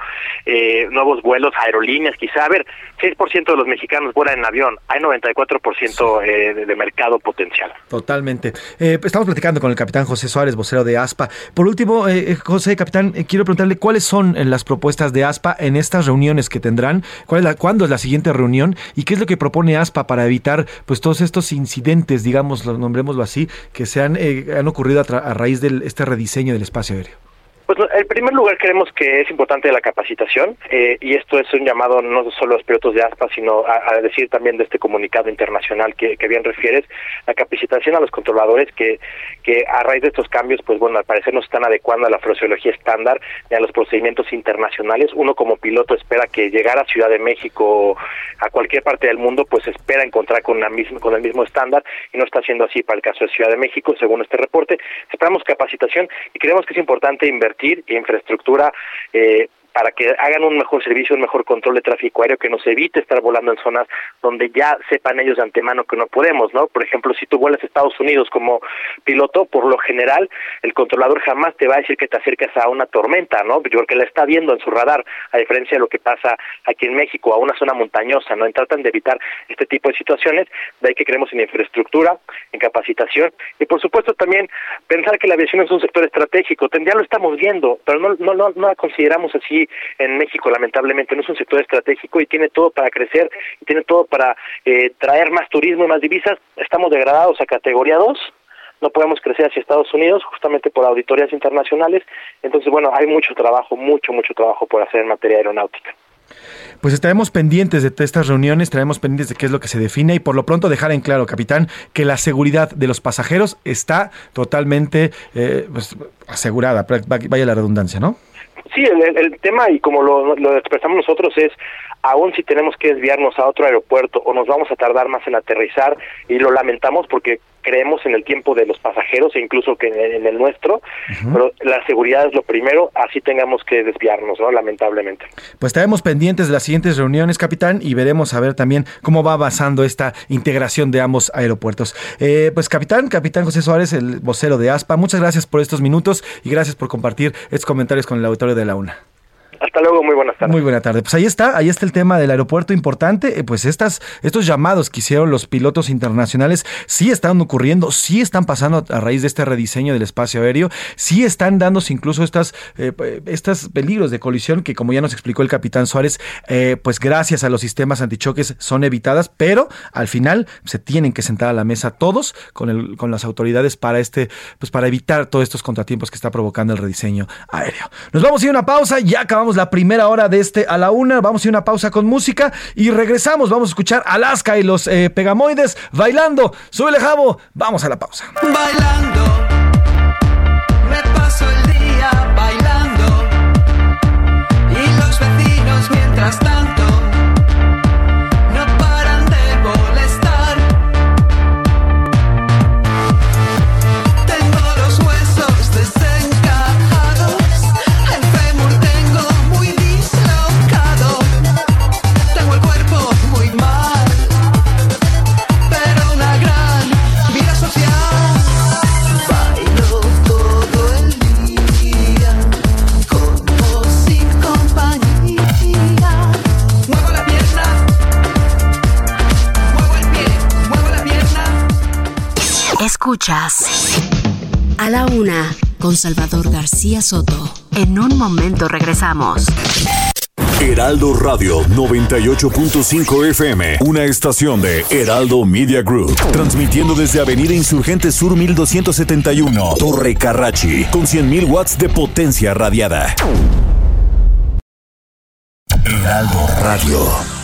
eh, nuevos vuelos, aerolíneas, quizá. A ver, 6% de los mexicanos vuelan en avión, hay 94% eh, de, de mercado potencial. Totalmente. Eh, estamos platicando con el capitán José Suárez, vocero de ASPA. Por último, eh, José, capitán, quiero preguntarle cuáles son las propuestas de ASPA en estas reuniones que tendrán, ¿Cuál es la, cuándo es la siguiente reunión y qué es lo que propone ASPA para evitar pues todos estos incidentes, digamos, lo- nombrémoslo así, que se han, eh, han ocurrido a, a raíz de este rediseño del espacio aéreo. Pues en primer lugar creemos que es importante la capacitación eh, y esto es un llamado no solo a los pilotos de ASPA, sino a, decir también de este comunicado internacional que, bien refieres, la capacitación a los controladores que, que a raíz de estos cambios, pues bueno, al parecer no están adecuando a la fraseología estándar ni a los procedimientos internacionales. Uno como piloto espera que llegar a Ciudad de México o a cualquier parte del mundo, pues espera encontrar con, la misma, con el mismo estándar y no está siendo así para el caso de Ciudad de México, según este reporte. Esperamos capacitación y creemos que es importante invertir en infraestructura eh, para que hagan un mejor servicio, un mejor control de tráfico aéreo, que nos evite estar volando en zonas donde ya sepan ellos de antemano que no podemos, ¿no? Por ejemplo, si tú vuelas a Estados Unidos como piloto, por lo general, el controlador jamás te va a decir que te acerques a una tormenta, ¿no? Porque la está viendo en su radar, a diferencia de lo que pasa aquí en México, a una zona montañosa, ¿no? tratan de evitar este tipo de situaciones, de ahí que creemos en infraestructura, en capacitación, y por supuesto también pensar que la aviación es un sector estratégico, ya lo estamos viendo, pero no, no, no, no la consideramos así en México, lamentablemente, no es un sector estratégico y tiene todo para crecer, y tiene todo para eh, traer más turismo y más divisas, estamos degradados a categoría 2, no podemos crecer hacia Estados Unidos justamente por auditorías internacionales. Entonces, bueno, hay mucho trabajo, mucho, mucho trabajo por hacer en materia aeronáutica. Pues estaremos pendientes de estas reuniones, estaremos pendientes de qué es lo que se define y por lo pronto dejar en claro, capitán, que la seguridad de los pasajeros está totalmente eh, pues, asegurada, vaya la redundancia, ¿no? Sí, el, tema, y como lo, lo, expresamos nosotros, es aún si tenemos que desviarnos a otro aeropuerto o nos vamos a tardar más en aterrizar, y lo lamentamos porque creemos en el tiempo de los pasajeros e incluso que en el nuestro, pero la seguridad es lo primero, así tengamos que desviarnos, ¿no? Lamentablemente. Pues estaremos pendientes de las siguientes reuniones, capitán, y veremos a ver también cómo va avanzando esta integración de ambos aeropuertos. Eh, pues capitán, capitán José Suárez, el vocero de ASPA, muchas gracias por estos minutos y gracias por compartir estos comentarios con el auditorio de la UNA. Hasta luego, muy buenas tardes. Muy buena tarde. Pues ahí está, ahí está el tema del aeropuerto importante. Eh, pues estas, estos llamados que hicieron los pilotos internacionales sí están ocurriendo, sí están pasando a raíz de este rediseño del espacio aéreo, sí están dándose incluso estas, eh, estos peligros de colisión que como ya nos explicó el capitán Suárez, eh, pues gracias a los sistemas antichoques son evitadas, pero al final se tienen que sentar a la mesa todos con, el, con las autoridades para este, pues para evitar todos estos contratiempos que está provocando el rediseño aéreo. Nos vamos a ir a una pausa, ya acabamos la primera hora de este a la una. Vamos a ir a una pausa con música y regresamos. Vamos a escuchar Alaska y los eh, Pegamoides bailando. Súbele, Jabo. Vamos a la pausa. Bailando. Me paso el día bailando. Tanto. Escuchas a la una con Salvador García Soto. En un momento regresamos. Heraldo Radio 98.5 FM, una estación de Heraldo Media Group, transmitiendo desde Avenida Insurgente Sur 1271, Torre Carrachi, con 100.000 watts de potencia radiada. Heraldo Radio.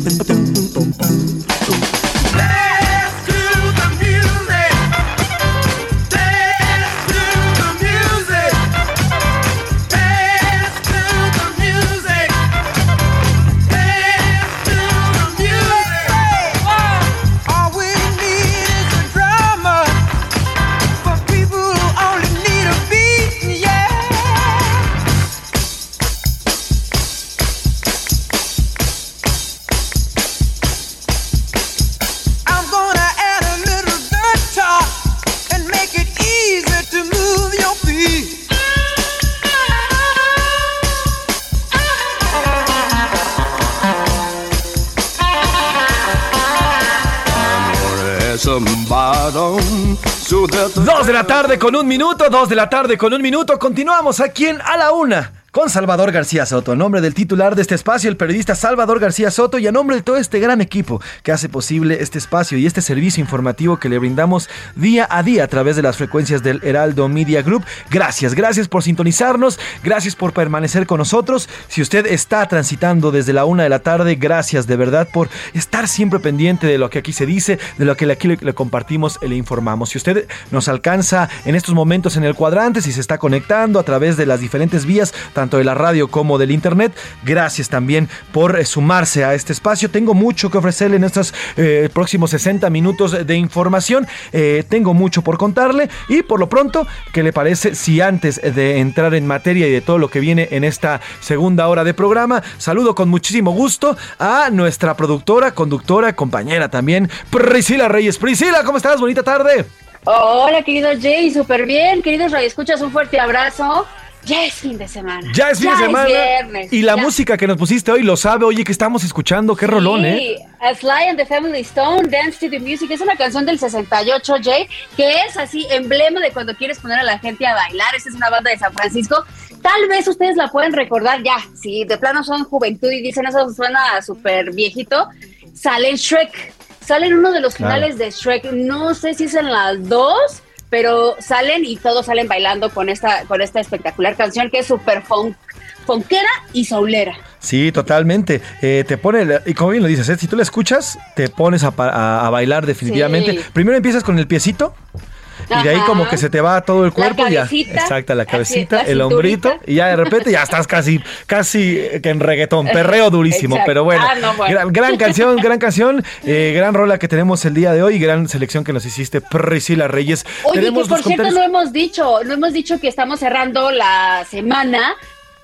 Con un minuto, dos de la tarde con un minuto. Continuamos aquí en A la Una con Salvador García Soto. A nombre del titular de este espacio, el periodista Salvador García Soto, y a nombre de todo este gran equipo que hace posible este espacio y este servicio informativo que le brindamos día a día a través de las frecuencias del Heraldo Media Group. Gracias, gracias por sintonizarnos, gracias por permanecer con nosotros. Si usted está transitando desde la una de la tarde, gracias de verdad por estar siempre pendiente de lo que aquí se dice, de lo que aquí le, le compartimos y le informamos. Si usted nos alcanza en estos momentos en el cuadrante, si se está conectando a través de las diferentes vías, tanto de la radio como del internet. Gracias también por eh, sumarse a este espacio. Tengo mucho que ofrecerle en estos eh, próximos 60 minutos de información. Eh, tengo mucho por contarle y por lo pronto, ¿qué le parece si antes de entrar en materia y de todo lo que viene en esta segunda hora de programa, saludo con muchísimo gusto a nuestra productora, conductora, compañera también, Priscila Reyes. Priscila, ¿cómo estás? Bonita tarde. Hola, querido Jay, súper bien. Queridos Escuchas, un fuerte abrazo. Ya es fin de semana. Ya es fin de semana. viernes. y la Ya. música que nos pusiste hoy lo sabe, oye, que estamos escuchando, qué rolón, ¿eh? Sí, A Sly and the Family Stone, Dance to the Music, es una canción del 68, Jay, que es así emblema de cuando quieres poner a la gente a bailar. Esta es una banda de San Francisco. Tal vez ustedes la pueden recordar ya, si de plano son juventud y dicen eso suena súper viejito, sale Shrek. Sale en uno de los Claro. finales de Shrek. No sé si es en las dos, pero salen y todos salen bailando con esta, con esta espectacular canción que es súper funk, funkera y soulera. Sí, totalmente. Eh, te pone, y como bien lo dices, ¿eh? si tú la escuchas, te pones a, a- a bailar definitivamente. Sí. Primero empiezas con el piecito. Y de ahí como que se te va todo el La cuerpo y ya. cabecita, Exacto, la así, cabecita, la el hombrito y ya de repente ya estás casi casi eh, que en reggaetón, perreo durísimo, Exacto. pero bueno, Ah, no, bueno. Gran, gran canción, gran canción, *laughs* eh, gran rola que tenemos el día de hoy, gran selección que nos hiciste Priscila Reyes. Oye, tenemos que por cierto no hemos dicho, no hemos dicho que estamos cerrando la semana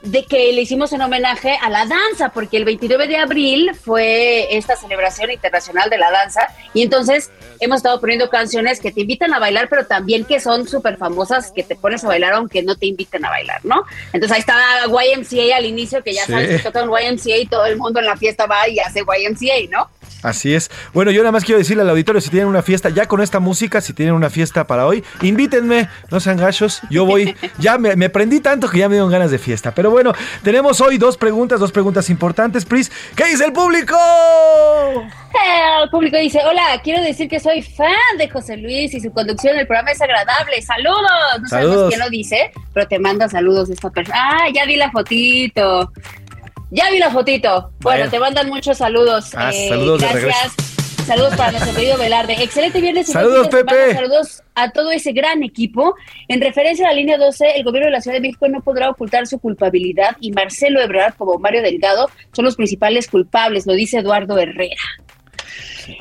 de que le hicimos en homenaje a la danza, porque el 29 de abril fue esta celebración internacional de la danza y entonces hemos estado poniendo canciones que te invitan a bailar, pero también que son súper famosas, que te pones a bailar aunque no te inviten a bailar, ¿no? Entonces ahí está YMCA al inicio, que ya Sí. sabes que tocan YMCA y todo el mundo en la fiesta va y hace YMCA, ¿no? Así es. Bueno, yo nada más quiero decirle al auditorio, si tienen una fiesta, ya con esta música, si tienen una fiesta para hoy, invítenme, no sean gachos, yo voy, *laughs* ya me, me prendí tanto que ya me dieron ganas de fiesta. Pero bueno, tenemos hoy dos preguntas, dos preguntas importantes, Pris. ¿Qué dice el público? Eh, El público dice, hola, quiero decir que soy fan de José Luis y su conducción del programa es agradable. Saludos. No sabemos Saludos. quién lo dice, pero te manda saludos esta persona. Ah, ya vi la fotito. Ya vi la fotito. Bueno, te mandan muchos saludos. Ah, Eh, saludos de gracias. Saludos para nuestro querido Velarde. Excelente viernes. Saludos, semana. Pepe. Saludos a todo ese gran equipo. En referencia a la línea 12, el gobierno de la Ciudad de México no podrá ocultar su culpabilidad y Marcelo Ebrard como Mario Delgado son los principales culpables, lo dice Eduardo Herrera.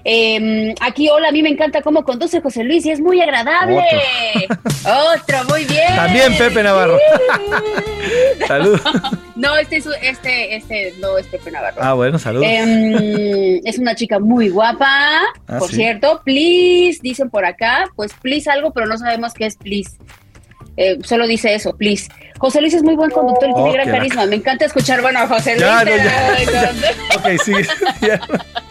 Eh, aquí, hola, a mí me encanta cómo conduce José Luis y es muy agradable. Otro, muy bien. También Pepe Navarro. Saludos. No, este es este, este, no es Pepe Navarro. Ah, bueno, saludos. Em, es una chica muy guapa, Ah, por sí. cierto. Please, dicen por acá. Pues please algo, pero no sabemos qué es please. Eh, solo dice eso, please. José Luis es muy buen conductor y tiene Oh, gran la- carisma. Me encanta escuchar, bueno, a José Luis. Ya, no, pero- ya. *laughs* ok, sí. *laughs*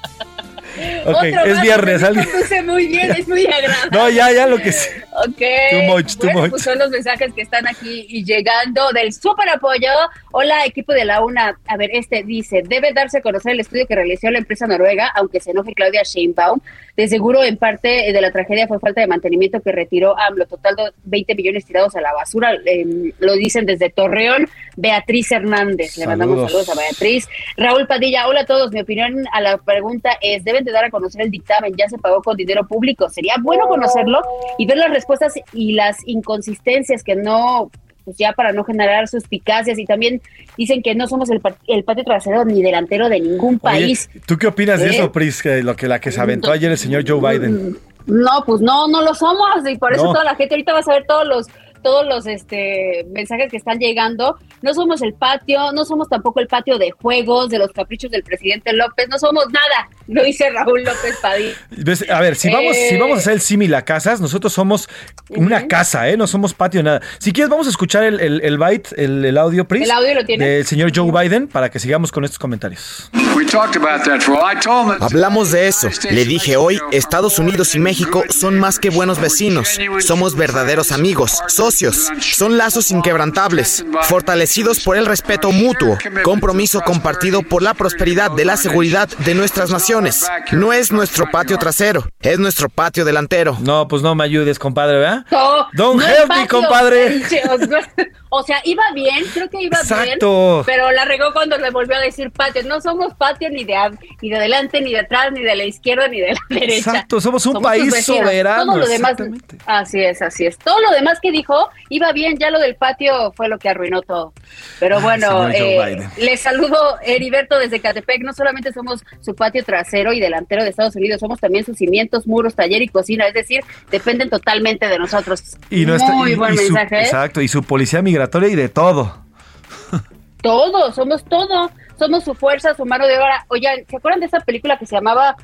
Otro es viernes. Alguien- conduce muy bien, es muy agradable. No, ya, ya lo que sí. Ok. Too much, too bueno, much. pues son los mensajes que están aquí y llegando del súper apoyo. Hola, equipo de la UNA. A ver, este dice, debe darse a conocer el estudio que realizó la empresa noruega, aunque se enoje Claudia Sheinbaum. De seguro, en parte de la tragedia fue falta de mantenimiento que retiró AMLO. Total, do- 20 millones tirados a la basura. Eh, lo dicen desde Torreón. Beatriz Hernández. Le mandamos Saludos. saludos a Beatriz. Raúl Padilla, hola a todos. Mi opinión a la pregunta es, deben de dar a conocer el dictamen. Ya se pagó con dinero público. Sería bueno conocerlo y ver las respuestas y las inconsistencias que no pues ya para no generar suspicacias y también dicen que no somos el, el patio trasero ni delantero de ningún país. Oye, ¿Tú qué opinas de ¿Eh? eso, Pris? Que lo que la que se aventó ayer el señor Joe Biden. No, pues no, no lo somos y por eso No. toda la gente ahorita va a saber todos los todos los este mensajes que están llegando. No somos el patio, no somos tampoco el patio de juegos de los caprichos del presidente López, no somos nada, *laughs* lo dice Raúl López Padilla. A ver, si vamos, Eh. si vamos a hacer el símil a casas, nosotros somos una casa, ¿eh? No somos patio nada. Si quieres, vamos a escuchar el, el, el byte, el, el audio, Pris. El audio lo tiene. Del señor Joe Biden para que sigamos con estos comentarios. Hablamos de eso. Le dije hoy, Estados Unidos y México son más que buenos vecinos. Somos verdaderos amigos, socios socios. Son lazos inquebrantables, fortalecidos por el respeto mutuo, compromiso compartido por la prosperidad de la seguridad de nuestras naciones. No es nuestro patio trasero, es nuestro patio delantero. No, pues no me ayudes, compadre, ¿verdad? No, Don't no help me, compadre. *laughs* O sea, iba bien, creo que iba Exacto. bien, pero la regó cuando le volvió a decir patio. No somos patio ni de, ad- ni de adelante, ni de atrás, ni de la izquierda, ni de la derecha. Exacto, somos un país soberano, Todo lo demás, así es, así es. Todo lo demás que dijo iba bien, ya lo del patio fue lo que arruinó todo. Pero bueno, eh, les saludo Heriberto desde Catepec. No solamente somos su patio trasero y delantero de Estados Unidos, somos también sus cimientos, muros, taller y cocina. Es decir, dependen totalmente de nosotros. Y nuestra- Muy y- buen y su- mensaje. ¿eh? exacto, y su policía migratoria y de todo. Todo, somos todo. Somos su fuerza, su mano de obra. Oigan, ¿se acuerdan de esa película que se llamaba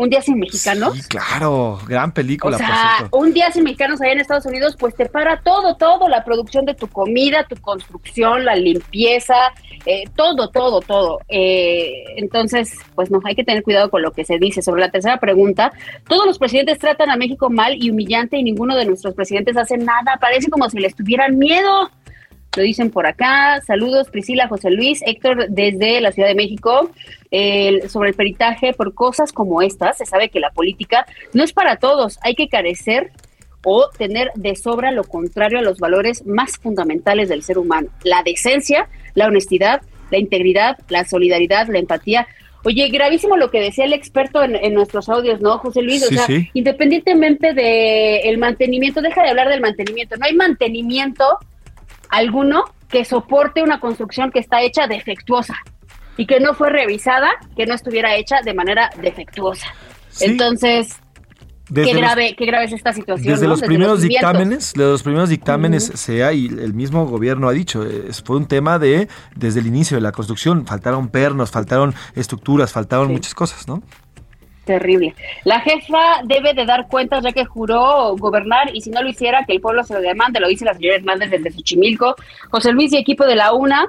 Un día sin mexicanos? Sí, claro, gran película, O sea, un día sin mexicanos allá en Estados Unidos, pues te para todo, todo, la producción de tu comida, tu construcción, la limpieza, eh, todo, todo, todo. Eh, entonces, pues no, hay que tener cuidado con lo que se dice. Sobre la tercera pregunta, todos los presidentes tratan a México mal y humillante y ninguno de nuestros presidentes hace nada. Parece como si les tuvieran miedo. Lo dicen por acá. Saludos, Priscila, José Luis, Héctor, desde la Ciudad de México. El- sobre el peritaje, por cosas como estas, se sabe que la política no es para todos. Hay que carecer o tener de sobra lo contrario a los valores más fundamentales del ser humano. La decencia, la honestidad, la integridad, la solidaridad, la empatía. Oye, gravísimo lo que decía el experto en, en nuestros audios, ¿no, José Luis? Sí, o sea, sí. independientemente del el mantenimiento, deja de hablar del mantenimiento. No hay mantenimiento alguno que soporte una construcción que está hecha defectuosa y que no fue revisada, que no estuviera hecha de manera defectuosa. Sí. Entonces, Desde qué los- grave, qué grave es esta situación. Desde ¿no? los primeros dictámenes, de los primeros dictámenes sea y el mismo gobierno ha dicho, es- fue un tema de desde el inicio de la construcción, faltaron pernos, faltaron estructuras, faltaron muchas cosas, ¿no? Terrible. La jefa debe de dar cuentas ya que juró gobernar y si no lo hiciera, que el pueblo se lo demande. Lo dice la señora Hernández desde Xochimilco. José Luis y equipo de la UNA,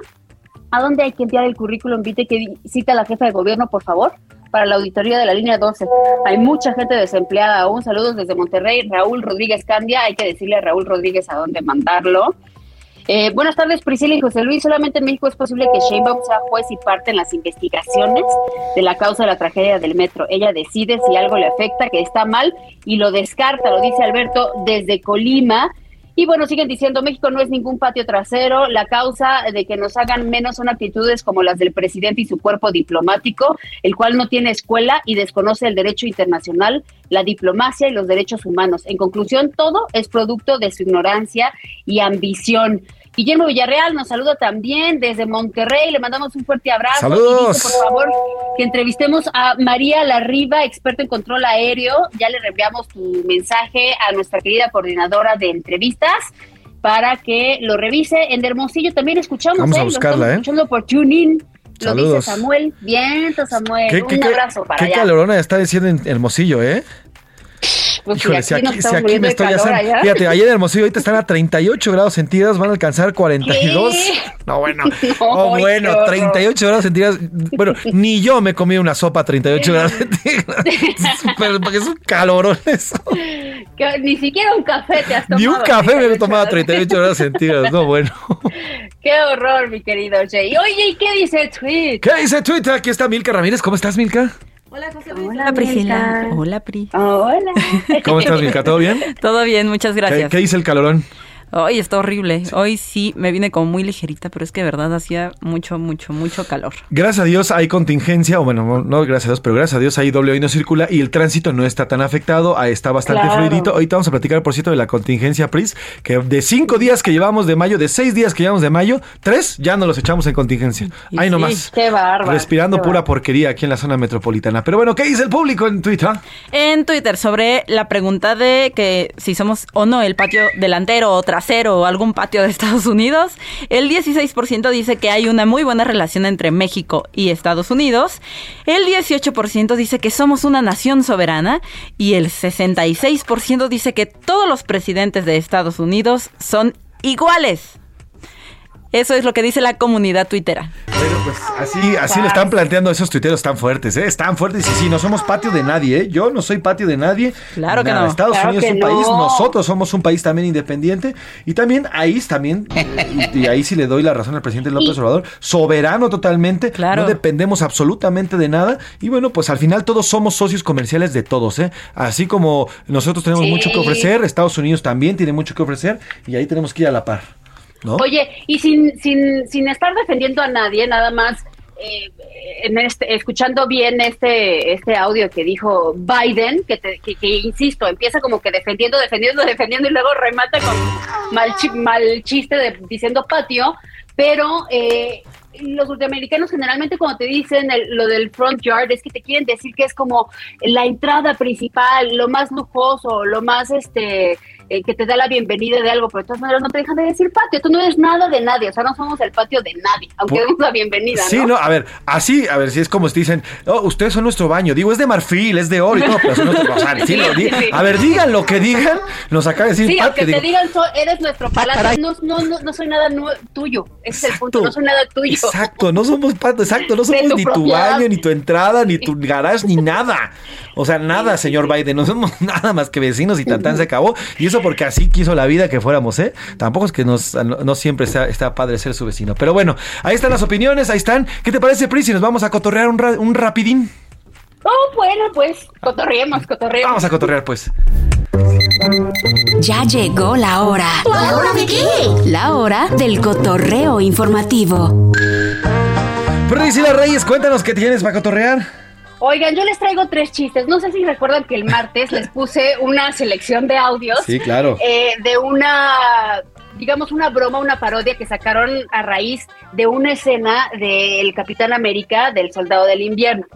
¿a dónde hay que enviar el currículum vitae que cita la jefa de gobierno, por favor? Para la auditoría de la línea 12. Hay mucha gente desempleada aún. Saludos desde Monterrey. Raúl Rodríguez Candia. Hay que decirle a Raúl Rodríguez a dónde mandarlo. Eh, buenas tardes, Priscila y José Luis. Solamente en México es posible que Sheinbaum sea juez y parte en las investigaciones de la causa de la tragedia del metro. Ella decide si algo le afecta, que está mal, y lo descarta, lo dice Alberto desde Colima. Y bueno, siguen diciendo, México no es ningún patio trasero. La causa de que nos hagan menos son actitudes como las del presidente y su cuerpo diplomático, el cual no tiene escuela y desconoce el derecho internacional, la diplomacia y los derechos humanos. En conclusión, todo es producto de su ignorancia y ambición. Guillermo Villarreal nos saluda también desde Monterrey. Le mandamos un fuerte abrazo. Saludos. Dice, por favor, que entrevistemos a María Larriba, experta en control aéreo. Ya le reenviamos tu mensaje a nuestra querida coordinadora de entrevistas para que lo revise. En Hermosillo también escuchamos, Vamos a ¿eh? Buscarla, ¿eh? escuchando por TuneIn. Lo dice Samuel. Viento, Samuel. ¿Qué, un qué- qué- abrazo para qué allá. calorona está diciendo en Hermosillo, ¿eh? Pues Híjole, aquí si aquí, si me estoy allá. Fíjate, ayer en Hermosillo ahorita están a 38 grados centígrados, van a alcanzar 42. ¿Qué? No, bueno. *laughs* No, oh, bueno, horror. 38 grados centígrados. Bueno, ni yo me comí una sopa a 38 grados centígrados. *laughs* Súper- porque es un calorón eso. Que ni siquiera un café te has tomado. Ni un café me he 38 tomado a grados. 38 grados centígrados. No, bueno. *laughs* Qué horror, mi querido Jay. Oye, ¿y qué dice el tweet? ¿Qué dice Twitter? Aquí está Milka Ramírez. ¿Cómo estás, Milka? Hola, Priscila. Hola, Pri. Hola. *laughs* ¿Cómo estás, Milka? ¿Todo bien? Todo bien, muchas ¿Qué, gracias. qué dice el calorón? Hoy está horrible. Hoy sí me vine como muy ligerita, pero es que de verdad hacía mucho, mucho, mucho calor. Gracias a Dios hay contingencia, o bueno, no, no gracias a Dios, pero gracias a Dios hay doble hoy no circula y el tránsito no está tan afectado, está bastante Claro. fluidito. Ahorita vamos a platicar, por cierto, de la contingencia PRIS, que de cinco días que llevamos de mayo, de seis días que llevamos de mayo, tres ya nos los echamos en contingencia. Y Ahí sí, nomás. Qué bárbaro. Respirando qué pura porquería aquí en la zona metropolitana. Pero bueno, ¿qué dice el público en Twitter? En Twitter, sobre la pregunta de que si somos o no el patio delantero o trasero o algún patio de Estados Unidos, el 16% dice que hay una muy buena relación entre México y Estados Unidos, el 18% dice que somos una nación soberana y el 66% dice que todos los presidentes de Estados Unidos son iguales. Eso es lo que dice la comunidad tuitera. Bueno, pues así, así lo están planteando esos tuiteros tan fuertes, ¿eh? Están fuertes y sí, no somos patio de nadie, ¿eh? Yo no soy patio de nadie. Claro que no. Estados Claro Unidos es un país, no. nosotros somos un país también independiente y también ahí también, y, ahí sí le doy la razón al presidente López Obrador, soberano totalmente, Claro. no dependemos absolutamente de nada y bueno, pues al final todos somos socios comerciales de todos, ¿eh? Así como nosotros tenemos Sí. mucho que ofrecer, Estados Unidos también tiene mucho que ofrecer y ahí tenemos que ir a la par, ¿no? Oye, y sin, sin, sin estar defendiendo a nadie, nada más, eh, en este, escuchando bien este, este audio que dijo Biden, que, te- que, que, insisto, empieza como que defendiendo, defendiendo, defendiendo y luego remata con mal, mal chiste de, diciendo patio, pero eh, los norteamericanos generalmente cuando te dicen el- lo del front yard es que te quieren decir que es como la entrada principal, lo más lujoso, lo más este eh, que te da la bienvenida de algo, pero de todas maneras no te dejan de decir patio, tú no eres nada de nadie, o sea, no somos el patio de nadie, aunque demos la bienvenida, Sí, no, a ver, así, a ver, si es como si dicen, oh, ustedes son nuestro baño. Digo, es de marfil, es de oro y todo, pero son nuestros rosarios. *laughs* Sí, Sí. A ver, digan lo que digan, nos acaba de decir Sí, aunque que te digo, digan, eres nuestro palacio, caray. no, no, no, no soy nada tuyo, ese es el punto, no soy nada tuyo. Exacto, no somos pato, exacto, no *laughs* somos tu ni tu baño, ni tu entrada, ni tu *laughs* garage, ni nada. O sea, nada, señor Biden, no somos nada más que vecinos y tan se acabó. Y eso porque así quiso la vida que fuéramos, ¿eh? Tampoco es que nos, no, siempre está, está padre ser su vecino. Pero bueno, ahí están las opiniones, ahí están. ¿Qué te parece, Pris? Si nos vamos a cotorrear un, ra- un rapidín. Oh, bueno, pues, cotorreemos, cotorreemos. Vamos a cotorrear, pues. Ya llegó la hora. ¿La hora de qué? La hora del cotorreo informativo. Priscila Reyes, cuéntanos qué tienes para cotorrear. Oigan, yo les traigo tres chistes. No sé si recuerdan que el martes les puse una selección de audios. Sí, claro. eh, de una, digamos, una broma, una parodia que sacaron a raíz de una escena del Capitán América, del Soldado del Invierno.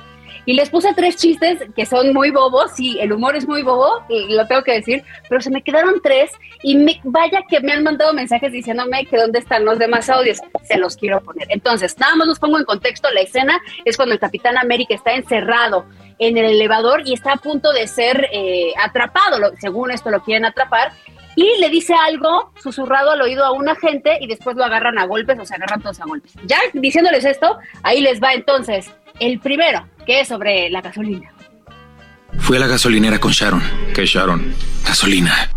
Y les puse tres chistes que son muy bobos, sí, el humor es muy bobo, lo tengo que decir, pero se me quedaron tres y vaya que me han mandado mensajes diciéndome que dónde están los demás audios, se los quiero poner. Entonces, nada más los pongo en contexto, la escena es cuando el Capitán América está encerrado en el elevador y está a punto de ser eh, atrapado, según esto lo quieren atrapar, y le dice algo susurrado al oído a un agente y después lo agarran a golpes o se agarran todos a golpes. Ya diciéndoles esto, ahí les va entonces el primero, que es sobre la gasolina. Fui a la gasolinera con Sharon. ¿Qué Sharon? Gasolina. *laughs*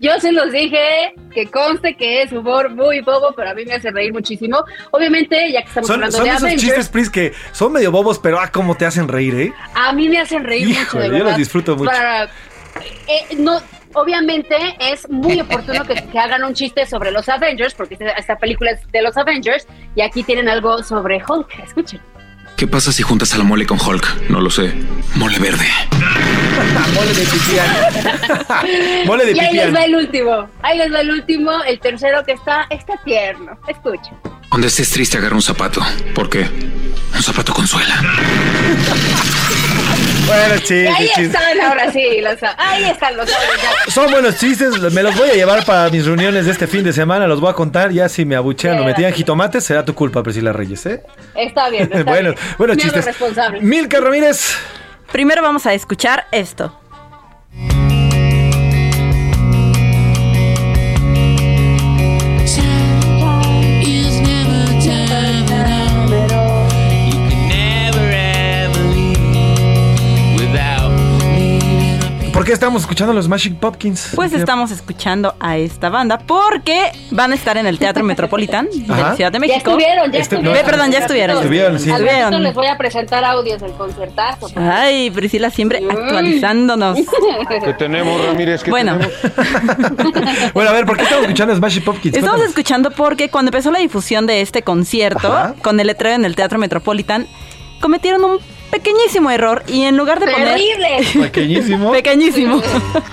Yo se los dije, que conste que es humor muy bobo, pero a mí me hace reír muchísimo. Obviamente, ya que estamos Son, hablando son de esos Avengers, chistes, Pris, que son medio bobos, pero ah, cómo te hacen reír, ¿eh? a mí me hacen reír mucho, de yo verdad. los disfruto mucho. Para- eh, no, obviamente es muy oportuno que, que hagan un chiste sobre los Avengers, porque esta- película es de los Avengers, y aquí tienen algo sobre Hulk. Escuchen. ¿Qué pasa si juntas a la mole con Hulk? No lo sé. Mole verde. *laughs* Mole de pipián. *laughs* Mole de y ahí pipián. les va el último. Ahí les va el último, el tercero que está, está tierno. Escuchen. Cuando estés triste, agarra un zapato. ¿Por qué? Un zapato consuela. *laughs* Bueno, Y chistes, ahí chistes. están ahora sí, los, ahí están los audios. Son buenos chistes, me los voy a llevar para mis reuniones de este fin de semana, los voy a contar, ya si me abuchean o me tiran jitomates, será tu culpa, Priscila Reyes, ¿eh? Está bien, está *laughs* bueno, bien. hago chistes. responsable. Milka Ramírez. Primero vamos a escuchar esto. ¿Por qué estamos escuchando los Smashing Pumpkins? Pues estamos escuchando a esta banda porque van a estar en el Teatro Metropolitan de la Ciudad de Ya México. estuvieron, ya Este- estuvieron. Ve, perdón, ya estuvieron. Estuvieron, sí. Al ratito Estuvieron. les voy a presentar audios del concertazo. Ay, Priscila siempre actualizándonos. *laughs* ¿Qué tenemos, Ramírez? Bueno, *laughs* Bueno, a ver, ¿por qué estamos escuchando Smashing Pumpkins? estamos Cuéntanos. escuchando porque cuando empezó la difusión de este concierto, Ajá. con el letrero en el Teatro Metropolitan, cometieron un pequeñísimo error y en lugar de poner... Terrible. Pequeñísimo. *laughs* Pequeñísimo.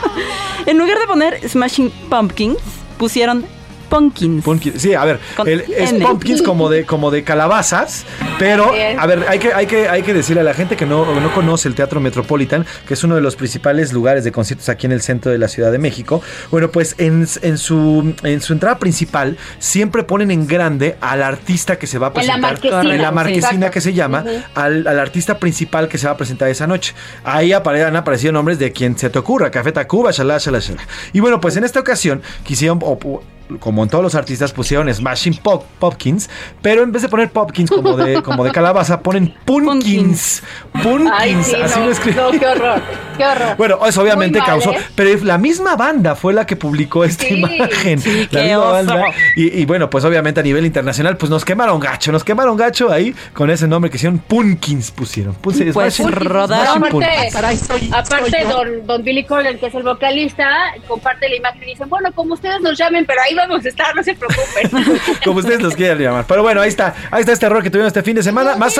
*laughs* en lugar de poner Smashing Pumpkins, pusieron pumpkins. Pumpkin- Sí, a ver, el- es pumpkins como de, como de calabazas, pero a ver, hay que, hay, que, hay que decirle a la gente que no, no conoce el Teatro Metropolitan, que es uno de los principales lugares de conciertos aquí en el centro de la Ciudad de México. Bueno, pues en, en su, en su entrada principal siempre ponen en grande al artista que se va a En la presentar. marquesina, En la marquesina que se llama, al, al artista principal que se va a presentar esa noche. Ahí apare- han aparecido nombres de quien se te ocurra, Café Tacuba, shalá, shalá, shalá. Y bueno, pues en esta ocasión quisieron, o- como en todos los artistas, pusieron Smashing Pop, Popkins, pero en vez de poner Popkins como de, *laughs* como de calabaza, ponen Pumpkins. Pumpkins, Ay, sí, así no, lo escriben. no, qué horror, qué horror. Bueno, eso obviamente mal, causó, ¿eh? pero la misma banda fue la que publicó esta Sí. imagen. Sí, la misma banda. Y, y bueno, pues obviamente a nivel internacional, pues nos quemaron gacho, nos quemaron gacho ahí con ese nombre que hicieron Pumpkins pusieron. Puse Pues Smashing- Pumpkins. aparte don, don Billy Corgan, que es el vocalista, comparte la imagen y dicen, bueno, como ustedes nos llamen, pero ahí vamos a estar, no se preocupen. *laughs* Como ustedes los quieran llamar. Pero bueno, ahí está. Ahí está este error que tuvimos este fin de semana. Más,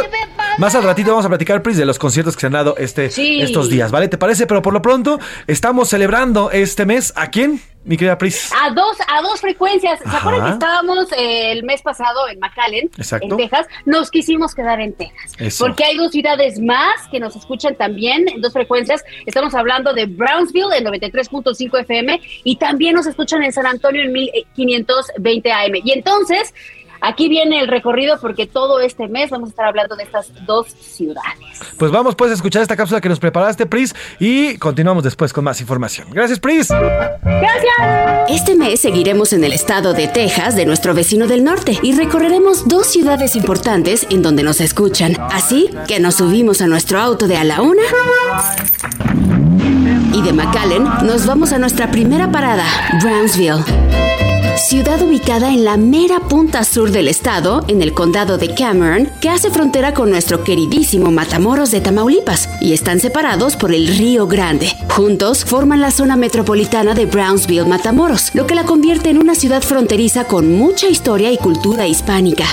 más al ratito vamos a platicar, Pris, de los conciertos que se han dado este, Sí. estos días, ¿vale? ¿Te parece? Pero por lo pronto, estamos celebrando este mes. ¿A quién, mi querida Pris? A dos, a dos frecuencias. ¿Se acuerdan que estábamos eh, el mes pasado en McAllen, Exacto. en Texas? Nos quisimos quedar en Texas. Eso. Porque hay dos ciudades más que nos escuchan también en dos frecuencias. Estamos hablando de Brownsville en 93.5 FM y también nos escuchan en San Antonio en 1520 AM. Y entonces, aquí viene el recorrido porque todo este mes vamos a estar hablando de estas dos ciudades. Pues vamos pues a escuchar esta cápsula que nos preparaste, Pris, y continuamos después con más información. Gracias, Pris. Gracias. Este mes seguiremos en el estado de Texas de nuestro vecino del norte y recorreremos dos ciudades importantes en donde nos escuchan. Así que nos subimos a nuestro auto de a la una y de McAllen nos vamos a nuestra primera parada, Brownsville. Ciudad ubicada en la mera punta sur del estado, en el condado de Cameron, que hace frontera con nuestro queridísimo Matamoros de Tamaulipas, y están separados por el Río Grande. Juntos forman la zona metropolitana de Brownsville, Matamoros, lo que la convierte en una ciudad fronteriza con mucha historia y cultura hispánica.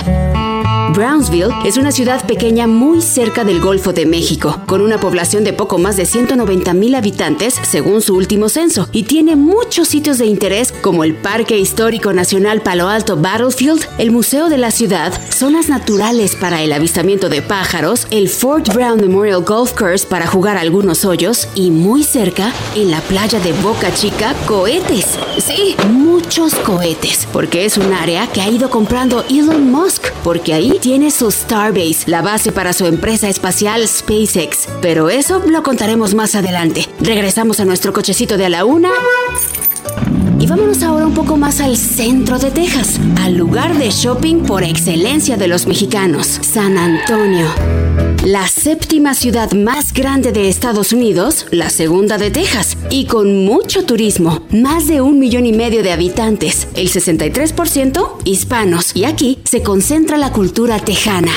Brownsville es una ciudad pequeña muy cerca del Golfo de México, con una población de poco más de 190 mil habitantes según su último censo, y tiene muchos sitios de interés como el Parque Histórico Nacional Palo Alto Battlefield, el Museo de la Ciudad, zonas naturales para el avistamiento de pájaros, el Fort Brown Memorial Golf Course para jugar algunos hoyos, y muy cerca, en la playa de Boca Chica, cohetes. Sí, muchos cohetes, porque es un área que ha ido comprando Elon Musk, porque ahí tiene su Starbase, la base para su empresa espacial SpaceX. Pero eso lo contaremos más adelante. Regresamos a nuestro cochecito de a la una. Y vámonos ahora un poco más al centro de Texas, al lugar de shopping por excelencia de los mexicanos, San Antonio. La séptima ciudad más grande de Estados Unidos, la segunda de Texas, y con mucho turismo, más de un millón y medio de habitantes, el 63% hispanos, y aquí se concentra la cultura tejana.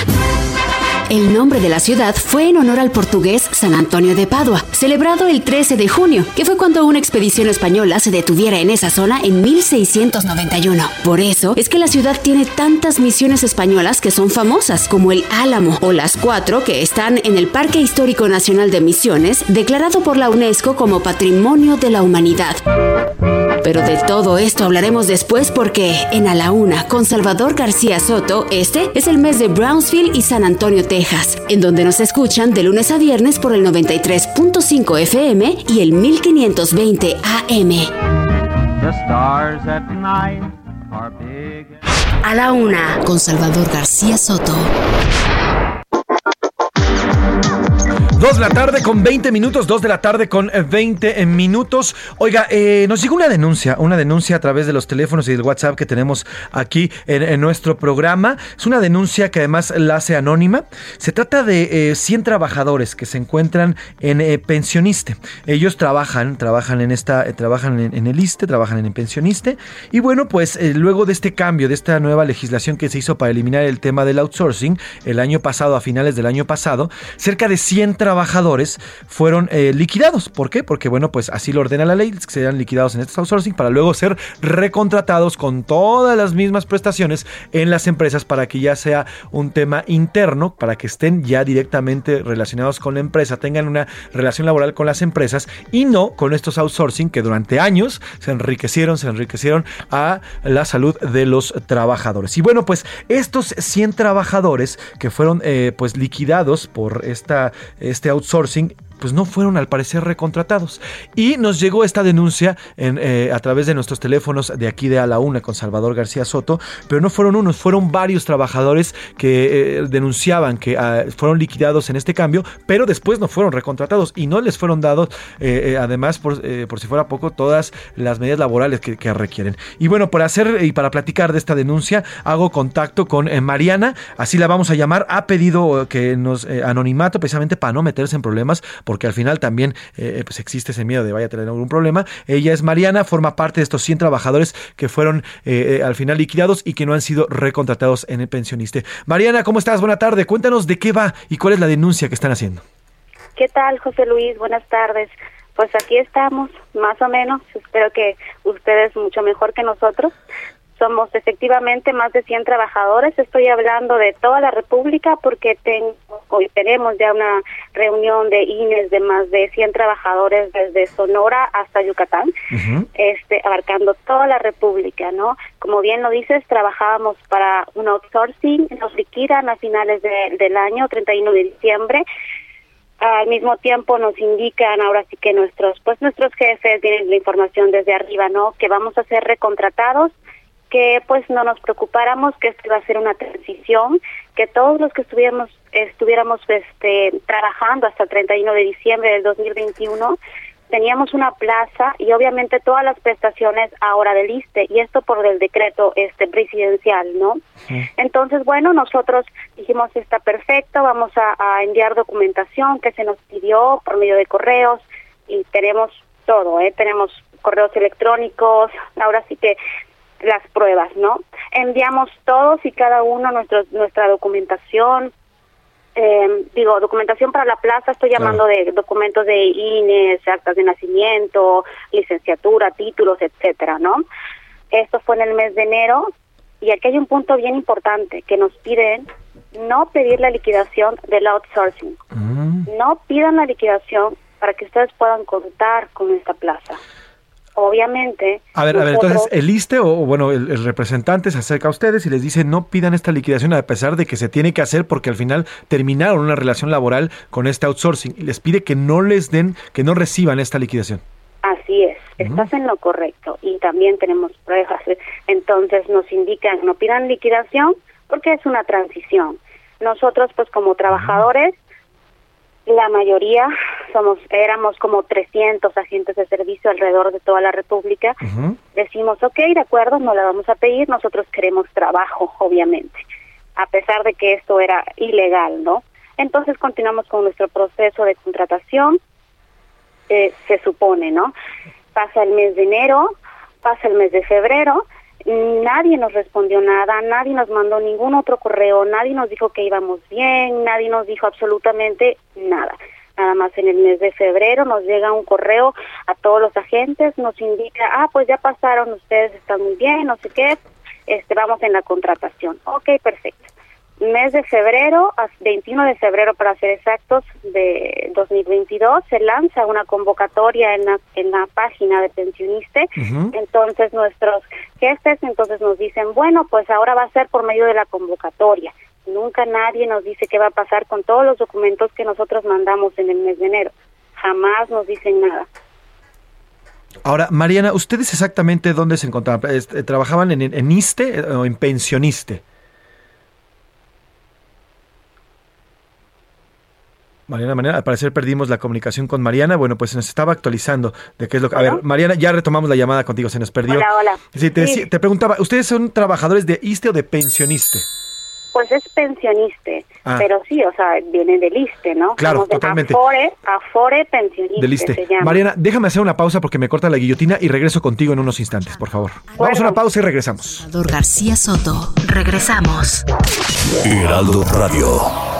El nombre de la ciudad fue en honor al portugués San Antonio de Padua, celebrado el 13 de junio, que fue cuando una expedición española se detuviera en esa zona en 1691. Por eso es que la ciudad tiene tantas misiones españolas que son famosas, como el Álamo o las cuatro que están en el Parque Histórico Nacional de Misiones, declarado por la UNESCO como Patrimonio de la Humanidad. Pero de todo esto hablaremos después porque en A la Una con Salvador García Soto, este es el mes de Brownsville y San Antonio, Texas, en donde nos escuchan de lunes a viernes por el 93.5 FM y el 1520 AM. The stars at night are big. A la Una con Salvador García Soto. Dos de la tarde con 20 minutos, dos de la tarde con eh, 20 minutos. Oiga, eh, nos llegó una denuncia, una denuncia a través de los teléfonos y del WhatsApp que tenemos aquí en, nuestro programa. Es una denuncia que además la hace anónima. Se trata de eh, 100 trabajadores que se encuentran en eh, pensioniste. Ellos trabajan, trabajan en esta, eh, trabajan en, en el ISTE, trabajan en pensioniste. Y bueno, pues eh, luego de este cambio, de esta nueva legislación que se hizo para eliminar el tema del outsourcing, el año pasado, a finales del año pasado, cerca de 100 trabajadores trabajadores fueron eh, liquidados. ¿Por qué? Porque, bueno, pues así lo ordena la ley, que sean liquidados en estos outsourcing para luego ser recontratados con todas las mismas prestaciones en las empresas para que ya sea un tema interno, para que estén ya directamente relacionados con la empresa, tengan una relación laboral con las empresas y no con estos outsourcing que durante años se enriquecieron, se enriquecieron a la salud de los trabajadores. Y bueno, pues estos 100 trabajadores que fueron eh, pues liquidados por esta, este outsourcing pues no fueron al parecer recontratados. Y nos llegó esta denuncia en, eh, a través de nuestros teléfonos de aquí de A la Una con Salvador García Soto, pero no fueron unos, fueron varios trabajadores que eh, denunciaban que ah, fueron liquidados en este cambio, pero después no fueron recontratados y no les fueron dados, eh, además, por, por, si fuera poco, todas las medidas laborales que, que, requieren. Y bueno, por hacer y para platicar de esta denuncia, hago contacto con Mariana, así la vamos a llamar, ha pedido que nos anonimato precisamente para no meterse en problemas porque al final también eh, pues existe ese miedo de vaya a tener algún problema. Ella es Mariana, forma parte de estos 100 trabajadores que fueron eh, eh, al final liquidados y que no han sido recontratados en el pensioniste. Mariana, ¿cómo estás? Buena tarde. Cuéntanos de qué va y cuál es la denuncia que están haciendo. ¿Qué tal, José Luis? Buenas tardes. Pues aquí estamos, más o menos. Espero que ustedes mucho mejor que nosotros. Somos efectivamente más de 100 trabajadores. Estoy hablando de toda la República porque tengo, hoy tenemos ya una reunión de INES de más de 100 trabajadores desde Sonora hasta Yucatán, uh -huh. este, abarcando toda la República, ¿no? Como bien lo dices, trabajábamos para un outsourcing, nos liquidan a finales de, del año, 31 de diciembre al mismo tiempo nos indican ahora sí que nuestros pues nuestros jefes tienen la información desde arriba no que vamos a ser recontratados que pues no nos preocupáramos que esto iba a ser una transición que todos los que estuviéramos estuviéramos este trabajando hasta el 31 de diciembre del 2021 teníamos una plaza y obviamente todas las prestaciones ahora del ISTE y esto por el decreto este presidencial, ¿no? Sí. Entonces, bueno, nosotros dijimos está perfecto, vamos a, a, enviar documentación que se nos pidió por medio de correos y tenemos todo, ¿eh? Tenemos correos electrónicos, ahora sí que las pruebas, ¿no? Enviamos todos y cada uno nuestro, nuestra documentación, eh, digo, documentación para la plaza, estoy llamando claro. de documentos de INES, actas de nacimiento, licenciatura, títulos, etcétera, ¿no? Esto fue en el mes de enero y aquí hay un punto bien importante que nos piden no pedir la liquidación del outsourcing. Mm. No pidan la liquidación para que ustedes puedan contar con esta plaza obviamente. A ver, nosotros... a ver, entonces el ISTE o bueno, el, el, representante se acerca a ustedes y les dice no pidan esta liquidación a pesar de que se tiene que hacer porque al final terminaron una relación laboral con este outsourcing y les pide que no les den, que no reciban esta liquidación. Así es, estás uh -huh. en lo correcto y también tenemos pruebas. Entonces nos indican no pidan liquidación porque es una transición. Nosotros pues como trabajadores uh -huh la mayoría somos éramos como 300 agentes de servicio alrededor de toda la República. Uh -huh. Decimos, ok, de acuerdo, no la vamos a pedir, nosotros queremos trabajo, obviamente, a pesar de que esto era ilegal, ¿no? Entonces continuamos con nuestro proceso de contratación, eh, se supone, ¿no? Pasa el mes de enero, pasa el mes de febrero, nadie nos respondió nada, nadie nos mandó ningún otro correo, nadie nos dijo que íbamos bien, nadie nos dijo absolutamente nada. Nada más en el mes de febrero nos llega un correo a todos los agentes, nos indica, ah, pues ya pasaron, ustedes están muy bien, no sé qué, este, vamos en la contratación. Ok, perfecto. Mes de febrero, 21 de febrero para ser exactos, de 2022, se lanza una convocatoria en la, en la página de pensioniste. Uh -huh. Entonces nuestros jefes entonces nos dicen, bueno, pues ahora va a ser por medio de la convocatoria. Nunca nadie nos dice qué va a pasar con todos los documentos que nosotros mandamos en el mes de enero. Jamás nos dicen nada. Ahora, Mariana, ¿ustedes exactamente dónde se encontraban? Este, ¿Trabajaban en, en ISTE o en pensioniste? Mariana, Mariana, al parecer perdimos la comunicación con Mariana. Bueno, pues nos estaba actualizando de qué es lo que. A ver, Mariana, ya retomamos la llamada contigo, se nos perdió. Hola, hola. Sí, te, sí. te preguntaba, ¿ustedes son trabajadores de ISTE o de pensioniste? Pues es pensioniste, ah. pero sí, o sea, viene del ISTE, ¿no? Claro, totalmente. Afore, Afore pensioniste del ISTE. Mariana, déjame hacer una pausa porque me corta la guillotina y regreso contigo en unos instantes, por favor. Bueno. Vamos a una pausa y regresamos. Salvador García Soto, regresamos. Heraldo Radio.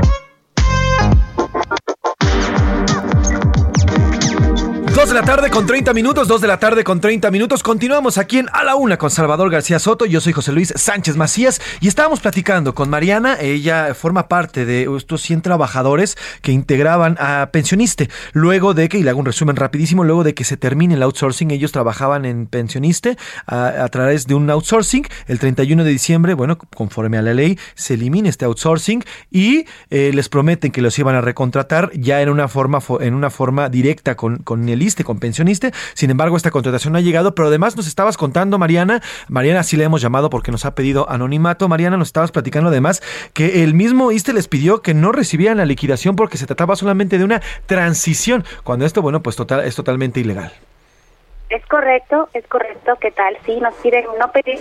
Dos de la tarde con 30 minutos, dos de la tarde con 30 minutos. Continuamos aquí en A la Una con Salvador García Soto. Yo soy José Luis Sánchez Macías y estábamos platicando con Mariana. Ella forma parte de estos 100 trabajadores que integraban a Pensioniste. Luego de que, y le hago un resumen rapidísimo, luego de que se termine el outsourcing, ellos trabajaban en Pensioniste a, través de un outsourcing. El 31 de diciembre, bueno, conforme a la ley, se elimina este outsourcing y eh, les prometen que los iban a recontratar ya en una forma, fo- en una forma directa con, con el Con pensioniste. Sin embargo, esta contratación no ha llegado, pero además nos estabas contando, Mariana, Mariana sí le hemos llamado porque nos ha pedido anonimato. Mariana, nos estabas platicando además que el mismo ISTE les pidió que no recibieran la liquidación porque se trataba solamente de una transición, cuando esto, bueno, pues total, es totalmente ilegal. Es correcto, es correcto. ¿Qué tal? Sí, nos piden no pedir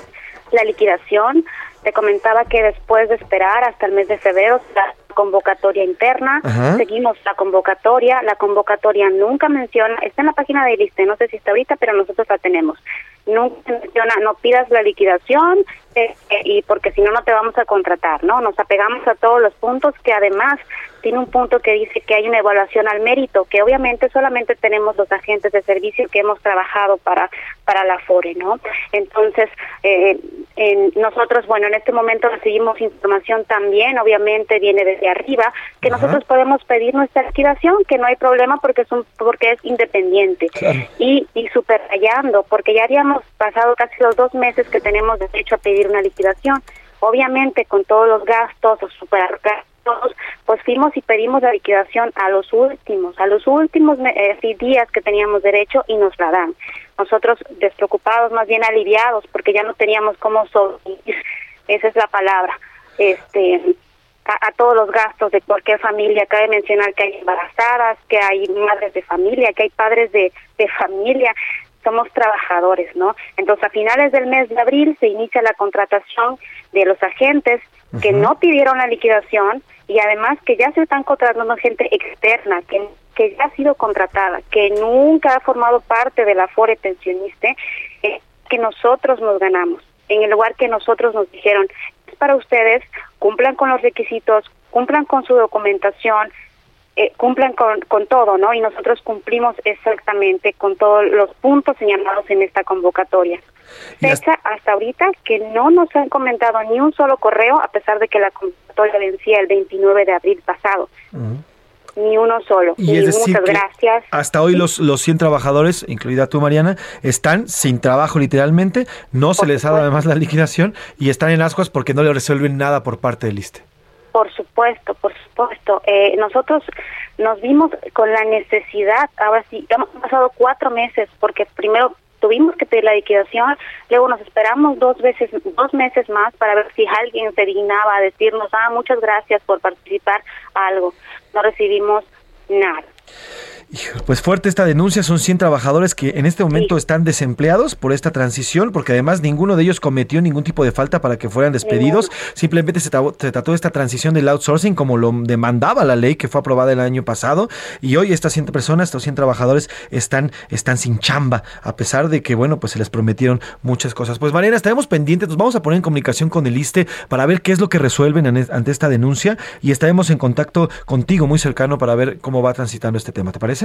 la liquidación. Te comentaba que después de esperar hasta el mes de febrero, la convocatoria interna, Ajá. seguimos la convocatoria. La convocatoria nunca menciona, está en la página de ISTE, no sé si está ahorita, pero nosotros la tenemos. Nunca menciona, no pidas la liquidación eh, eh, y porque si no, no te vamos a contratar, ¿no? Nos apegamos a todos los puntos que además tiene un punto que dice que hay una evaluación al mérito, que obviamente solamente tenemos los agentes de servicio que hemos trabajado para para la FORE, ¿no? Entonces, eh, en- nosotros, bueno, en este momento recibimos información también, obviamente viene desde arriba, que Ajá. nosotros podemos pedir nuestra liquidación, que no hay problema porque es un, porque es independiente y, y superrayando, porque ya habíamos pasado casi los dos meses que tenemos derecho a pedir una liquidación. Obviamente, con todos los gastos, los supergastos, pues fuimos y pedimos la liquidación a los últimos, a los últimos eh, días que teníamos derecho y nos la dan. Nosotros despreocupados, más bien aliviados, porque ya no teníamos cómo sobrevivir, esa es la palabra. Este, a, a todos los gastos de cualquier familia. Cabe mencionar que hay embarazadas, que hay madres de familia, que hay padres de, de familia. Somos trabajadores, ¿no? Entonces, a finales del mes de abril se inicia la contratación de los agentes que no pidieron la liquidación y además que ya se están contratando gente externa, que, que ya ha sido contratada, que nunca ha formado parte de la FORE pensionista, eh, que nosotros nos ganamos. En el lugar que nosotros nos dijeron, es para ustedes, cumplan con los requisitos, cumplan con su documentación, eh, cumplan con, con todo, ¿no? Y nosotros cumplimos exactamente con todos los puntos señalados en esta convocatoria. Fecha hasta ahorita que no nos han comentado ni un solo correo, a pesar de que la convocatoria vencía el 29 de abril pasado. Ni uno solo. Y es decir muchas que gracias. hasta hoy los, los 100 trabajadores, incluida tú, Mariana, están sin trabajo literalmente, no se les ha dado además la liquidación y están en ascuas porque no le resuelven nada por parte del ISTE. Por supuesto, por supuesto. Eh, nosotros nos vimos con la necesidad, ahora sí, hemos pasado cuatro meses, porque primero tuvimos que pedir la liquidación, luego nos esperamos dos veces, dos meses más para ver si alguien se dignaba a decirnos, ah, muchas gracias por participar algo. No recibimos nada. Pues fuerte esta denuncia, son 100 trabajadores que en este momento están desempleados por esta transición, porque además ninguno de ellos cometió ningún tipo de falta para que fueran despedidos, simplemente se, tra- se trató de esta transición del outsourcing como lo demandaba la ley que fue aprobada el año pasado, y hoy estas 100 personas, estos 100 trabajadores están, están sin chamba, a pesar de que, bueno, pues se les prometieron muchas cosas. Pues Mariana, estaremos pendientes, nos vamos a poner en comunicación con el ISTE para ver qué es lo que resuelven ante esta denuncia, y estaremos en contacto contigo muy cercano para ver cómo va transitando este tema, ¿te parece?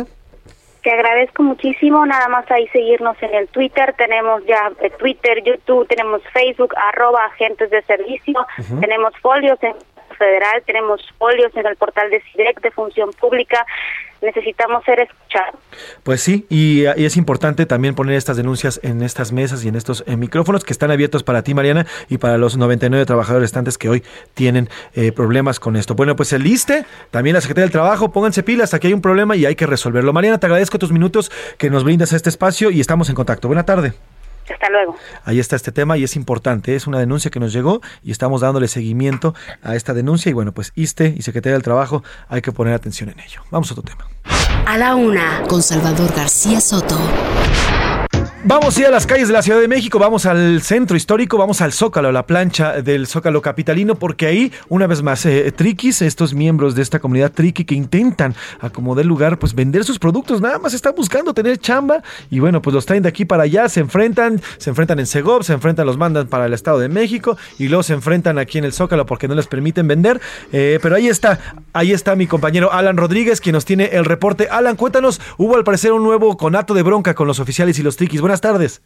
Te agradezco muchísimo, nada más ahí seguirnos en el Twitter, tenemos ya eh, Twitter, YouTube, tenemos Facebook, arroba agentes de servicio, tenemos folios en federal, tenemos folios en el portal de CIDEC de función pública, necesitamos ser escuchados. Pues sí, y, es importante también poner estas denuncias en estas mesas y en estos eh, micrófonos que están abiertos para ti, Mariana, y para los 99 trabajadores restantes que hoy tienen eh, problemas con esto. Bueno, pues el ISTE, también la Secretaría del Trabajo, pónganse pilas, aquí hay un problema y hay que resolverlo. Mariana, te agradezco tus minutos que nos brindas este espacio y estamos en contacto. Buena tarde. Hasta luego. Ahí está este tema y es importante, es una denuncia que nos llegó y estamos dándole seguimiento a esta denuncia y bueno, pues ISTE y Secretaría del Trabajo hay que poner atención en ello. Vamos a otro tema. A la Una con Salvador García Soto. Vamos a ir a las calles de la Ciudad de México, vamos al centro histórico, vamos al Zócalo, a la plancha del Zócalo capitalino, porque ahí, una vez más, eh, triquis, estos miembros de esta comunidad triqui que intentan acomodar lugar, pues vender sus productos, nada más están buscando tener chamba y bueno, pues los traen de aquí para allá, se enfrentan, se enfrentan en Segov, se enfrentan, los mandan para el Estado de México y luego se enfrentan aquí en el Zócalo porque no les permiten vender. Eh, pero ahí está, ahí está mi compañero Alan Rodríguez, quien nos tiene el reporte. Alan, cuéntanos, hubo al parecer un nuevo conato de bronca con los oficiales y los triquis. Tardes.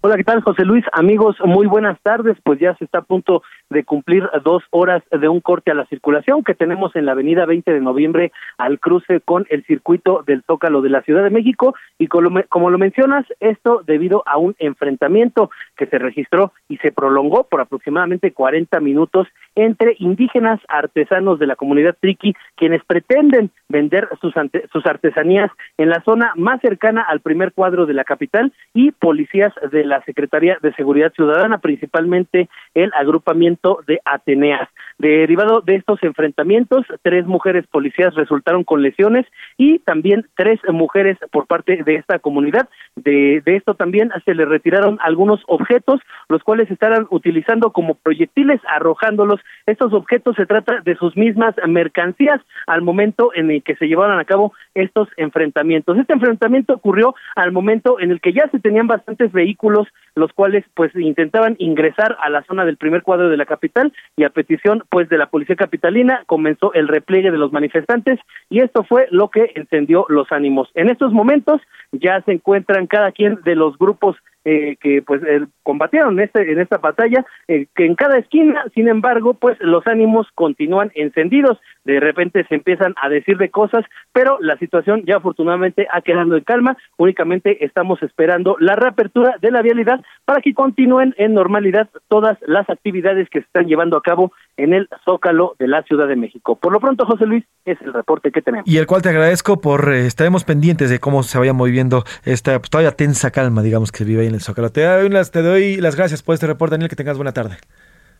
Hola, ¿qué tal, José Luis? Amigos, muy buenas tardes. Pues ya se está a punto de cumplir dos horas de un corte a la circulación que tenemos en la avenida 20 de noviembre al cruce con el circuito del Zócalo de la Ciudad de México. Y como, lo mencionas, esto debido a un enfrentamiento que se registró y se prolongó por aproximadamente 40 minutos entre indígenas artesanos de la comunidad triqui, quienes pretenden vender sus, sus artesanías en la zona más cercana al primer cuadro de la capital y policías de la Secretaría de Seguridad Ciudadana, principalmente el agrupamiento de Ateneas. Derivado de estos enfrentamientos, tres mujeres policías resultaron con lesiones y también tres mujeres por parte de esta comunidad. De, de esto también se le retiraron algunos objetos, los cuales estarán utilizando como proyectiles, arrojándolos. Estos objetos se trata de sus mismas mercancías al momento en el que se llevaron a cabo estos enfrentamientos. Este enfrentamiento ocurrió al momento en el que ya se tenían bastantes vehículos, los cuales pues intentaban ingresar a la zona del primer cuadro de la capital y a petición pues de la policía capitalina comenzó el repliegue de los manifestantes y esto fue lo que encendió los ánimos. En estos momentos ya se encuentran cada quien de los grupos eh, que pues eh, combatieron en, este, en esta batalla, eh, que en cada esquina, sin embargo, pues los ánimos continúan encendidos, de repente se empiezan a decir de cosas, pero la situación ya afortunadamente ha quedado en calma, únicamente estamos esperando la reapertura de la vialidad para que continúen en normalidad todas las actividades que se están llevando a cabo en el Zócalo de la Ciudad de México. Por lo pronto, José Luis, es el reporte que tenemos. Y el cual te agradezco por, estaremos pendientes de cómo se vaya moviendo esta pues, todavía tensa calma, digamos, que vive ahí en Zócalo. Te doy, las, te doy las gracias por este reporte, Daniel, que tengas buena tarde.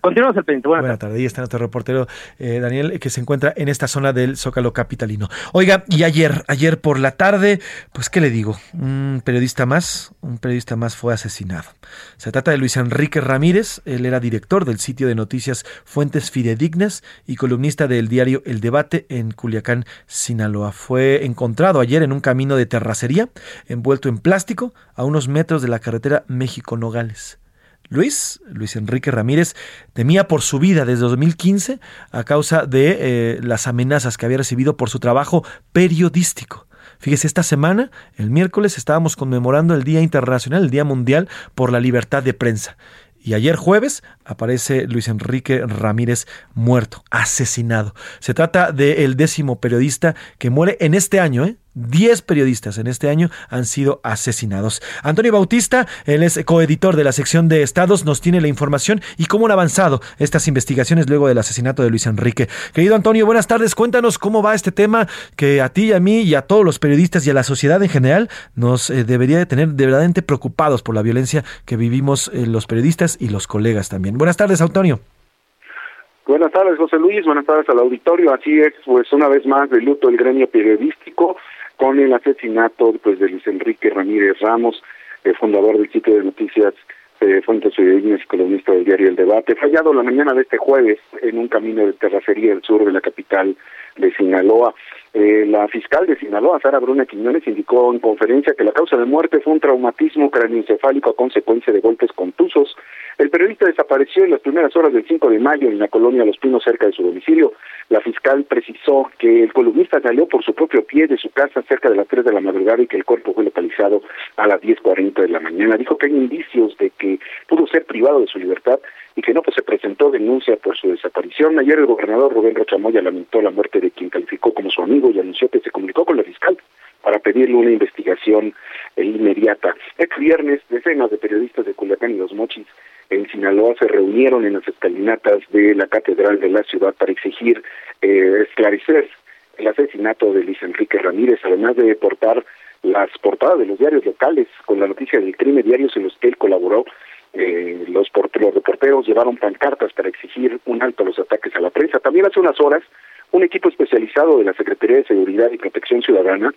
Continuamos el pendiente. Buenas tarde. Ahí está nuestro reportero eh, Daniel, que se encuentra en esta zona del Zócalo Capitalino. Oiga, y ayer, ayer por la tarde, pues, ¿qué le digo? Un periodista más, un periodista más fue asesinado. Se trata de Luis Enrique Ramírez. Él era director del sitio de noticias Fuentes Fidedignas y columnista del diario El Debate en Culiacán, Sinaloa. Fue encontrado ayer en un camino de terracería, envuelto en plástico, a unos metros de la carretera México-Nogales. Luis, Luis Enrique Ramírez, temía por su vida desde 2015 a causa de eh, las amenazas que había recibido por su trabajo periodístico. Fíjese, esta semana, el miércoles, estábamos conmemorando el Día Internacional, el Día Mundial por la Libertad de Prensa. Y ayer jueves aparece Luis Enrique Ramírez muerto, asesinado. Se trata del décimo periodista que muere en este año, ¿eh? 10 periodistas en este año han sido asesinados. Antonio Bautista, él es coeditor de la sección de estados, nos tiene la información y cómo han avanzado estas investigaciones luego del asesinato de Luis Enrique. Querido Antonio, buenas tardes. Cuéntanos cómo va este tema que a ti, a mí y a todos los periodistas y a la sociedad en general nos eh, debería de tener de verdaderamente preocupados por la violencia que vivimos eh, los periodistas y los colegas también. Buenas tardes, Antonio. Buenas tardes, José Luis. Buenas tardes al auditorio. Así es, pues una vez más de luto el gremio periodístico con el asesinato pues de Luis Enrique Ramírez Ramos, el fundador del sitio de noticias eh, Fuentes Fidedignas y columnista del diario El Debate, fallado la mañana de este jueves en un camino de terracería del sur de la capital de Sinaloa. Eh, la fiscal de Sinaloa, Sara Bruna Quiñones, indicó en conferencia que la causa de muerte fue un traumatismo craneoencefálico a consecuencia de golpes contusos. El periodista desapareció en las primeras horas del 5 de mayo en la colonia Los Pinos, cerca de su domicilio. La fiscal precisó que el columnista salió por su propio pie de su casa cerca de las 3 de la madrugada y que el cuerpo fue localizado a las 10.40 de la mañana. Dijo que hay indicios de que pudo ser privado de su libertad y que no pues, se presentó denuncia por su desaparición. Ayer el gobernador Rubén Rocha Moya lamentó la muerte de quien calificó como su amigo y anunció que se comunicó con la fiscal para pedirle una investigación inmediata. Este viernes, decenas de periodistas de Culiacán y Los Mochis en Sinaloa se reunieron en las escalinatas de la Catedral de la ciudad para exigir eh, esclarecer el asesinato de Luis Enrique Ramírez, además de portar las portadas de los diarios locales con la noticia del crimen, diarios en los que él colaboró. Eh, los, los reporteros llevaron pancartas para exigir un alto a los ataques a la prensa. También hace unas horas, un equipo especializado de la Secretaría de Seguridad y Protección Ciudadana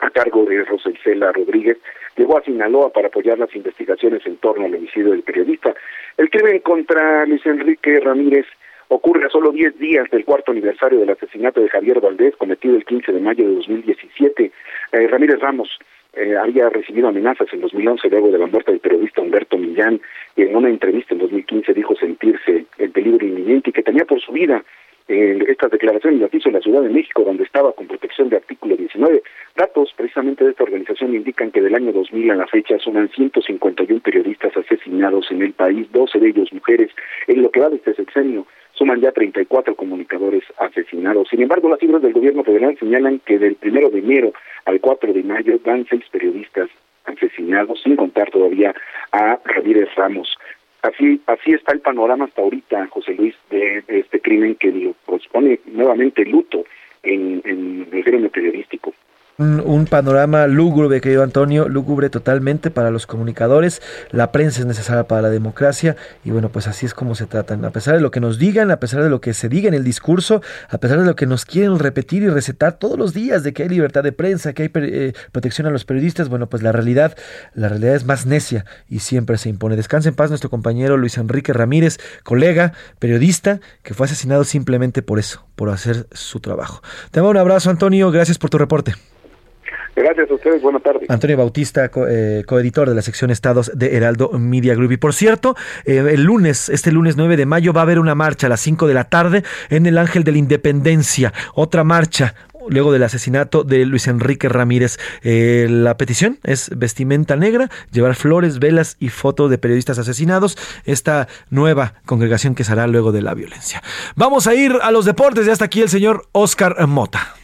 a cargo de Rosicela Rodríguez, llegó a Sinaloa para apoyar las investigaciones en torno al homicidio del periodista. El crimen contra Luis Enrique Ramírez ocurre a solo 10 días del cuarto aniversario del asesinato de Javier Valdés, cometido el 15 de mayo de 2017. Eh, Ramírez Ramos eh, había recibido amenazas en 2011 luego de la muerte del periodista Humberto Millán y en una entrevista en 2015 dijo sentirse en peligro inminente y que tenía por su vida eh, estas declaraciones las hizo en la Ciudad de México, donde estaba con protección de artículo 19. Datos precisamente de esta organización indican que del año 2000 a la fecha suman 151 periodistas asesinados en el país, 12 de ellos mujeres. En lo que va de este sexenio, suman ya 34 comunicadores asesinados. Sin embargo, las cifras del gobierno federal señalan que del primero de enero al 4 de mayo dan seis periodistas asesinados, sin contar todavía a Ramírez Ramos. Así, así está el panorama hasta ahorita, José Luis, de, este crimen que lo pone nuevamente luto en, en el gremio periodístico. Un, panorama lúgubre, querido Antonio, lúgubre totalmente para los comunicadores. La prensa es necesaria para la democracia y bueno, pues así es como se tratan. A pesar de lo que nos digan, a pesar de lo que se diga en el discurso, a pesar de lo que nos quieren repetir y recetar todos los días de que hay libertad de prensa, que hay eh, protección a los periodistas, bueno, pues la realidad, la realidad es más necia y siempre se impone. Descanse en paz nuestro compañero Luis Enrique Ramírez, colega, periodista, que fue asesinado simplemente por eso, por hacer su trabajo. Te mando un abrazo, Antonio, gracias por tu reporte. Gracias a ustedes, buenas tardes. Antonio Bautista, eh, coeditor de la sección Estados de Heraldo Media Group. Y por cierto, eh, el lunes, este lunes 9 de mayo, va a haber una marcha a las 5 de la tarde en el Ángel de la Independencia. Otra marcha luego del asesinato de Luis Enrique Ramírez. Eh, la petición es vestimenta negra, llevar flores, velas y fotos de periodistas asesinados. Esta nueva congregación que se hará luego de la violencia. Vamos a ir a los deportes. Ya está aquí el señor Oscar Mota.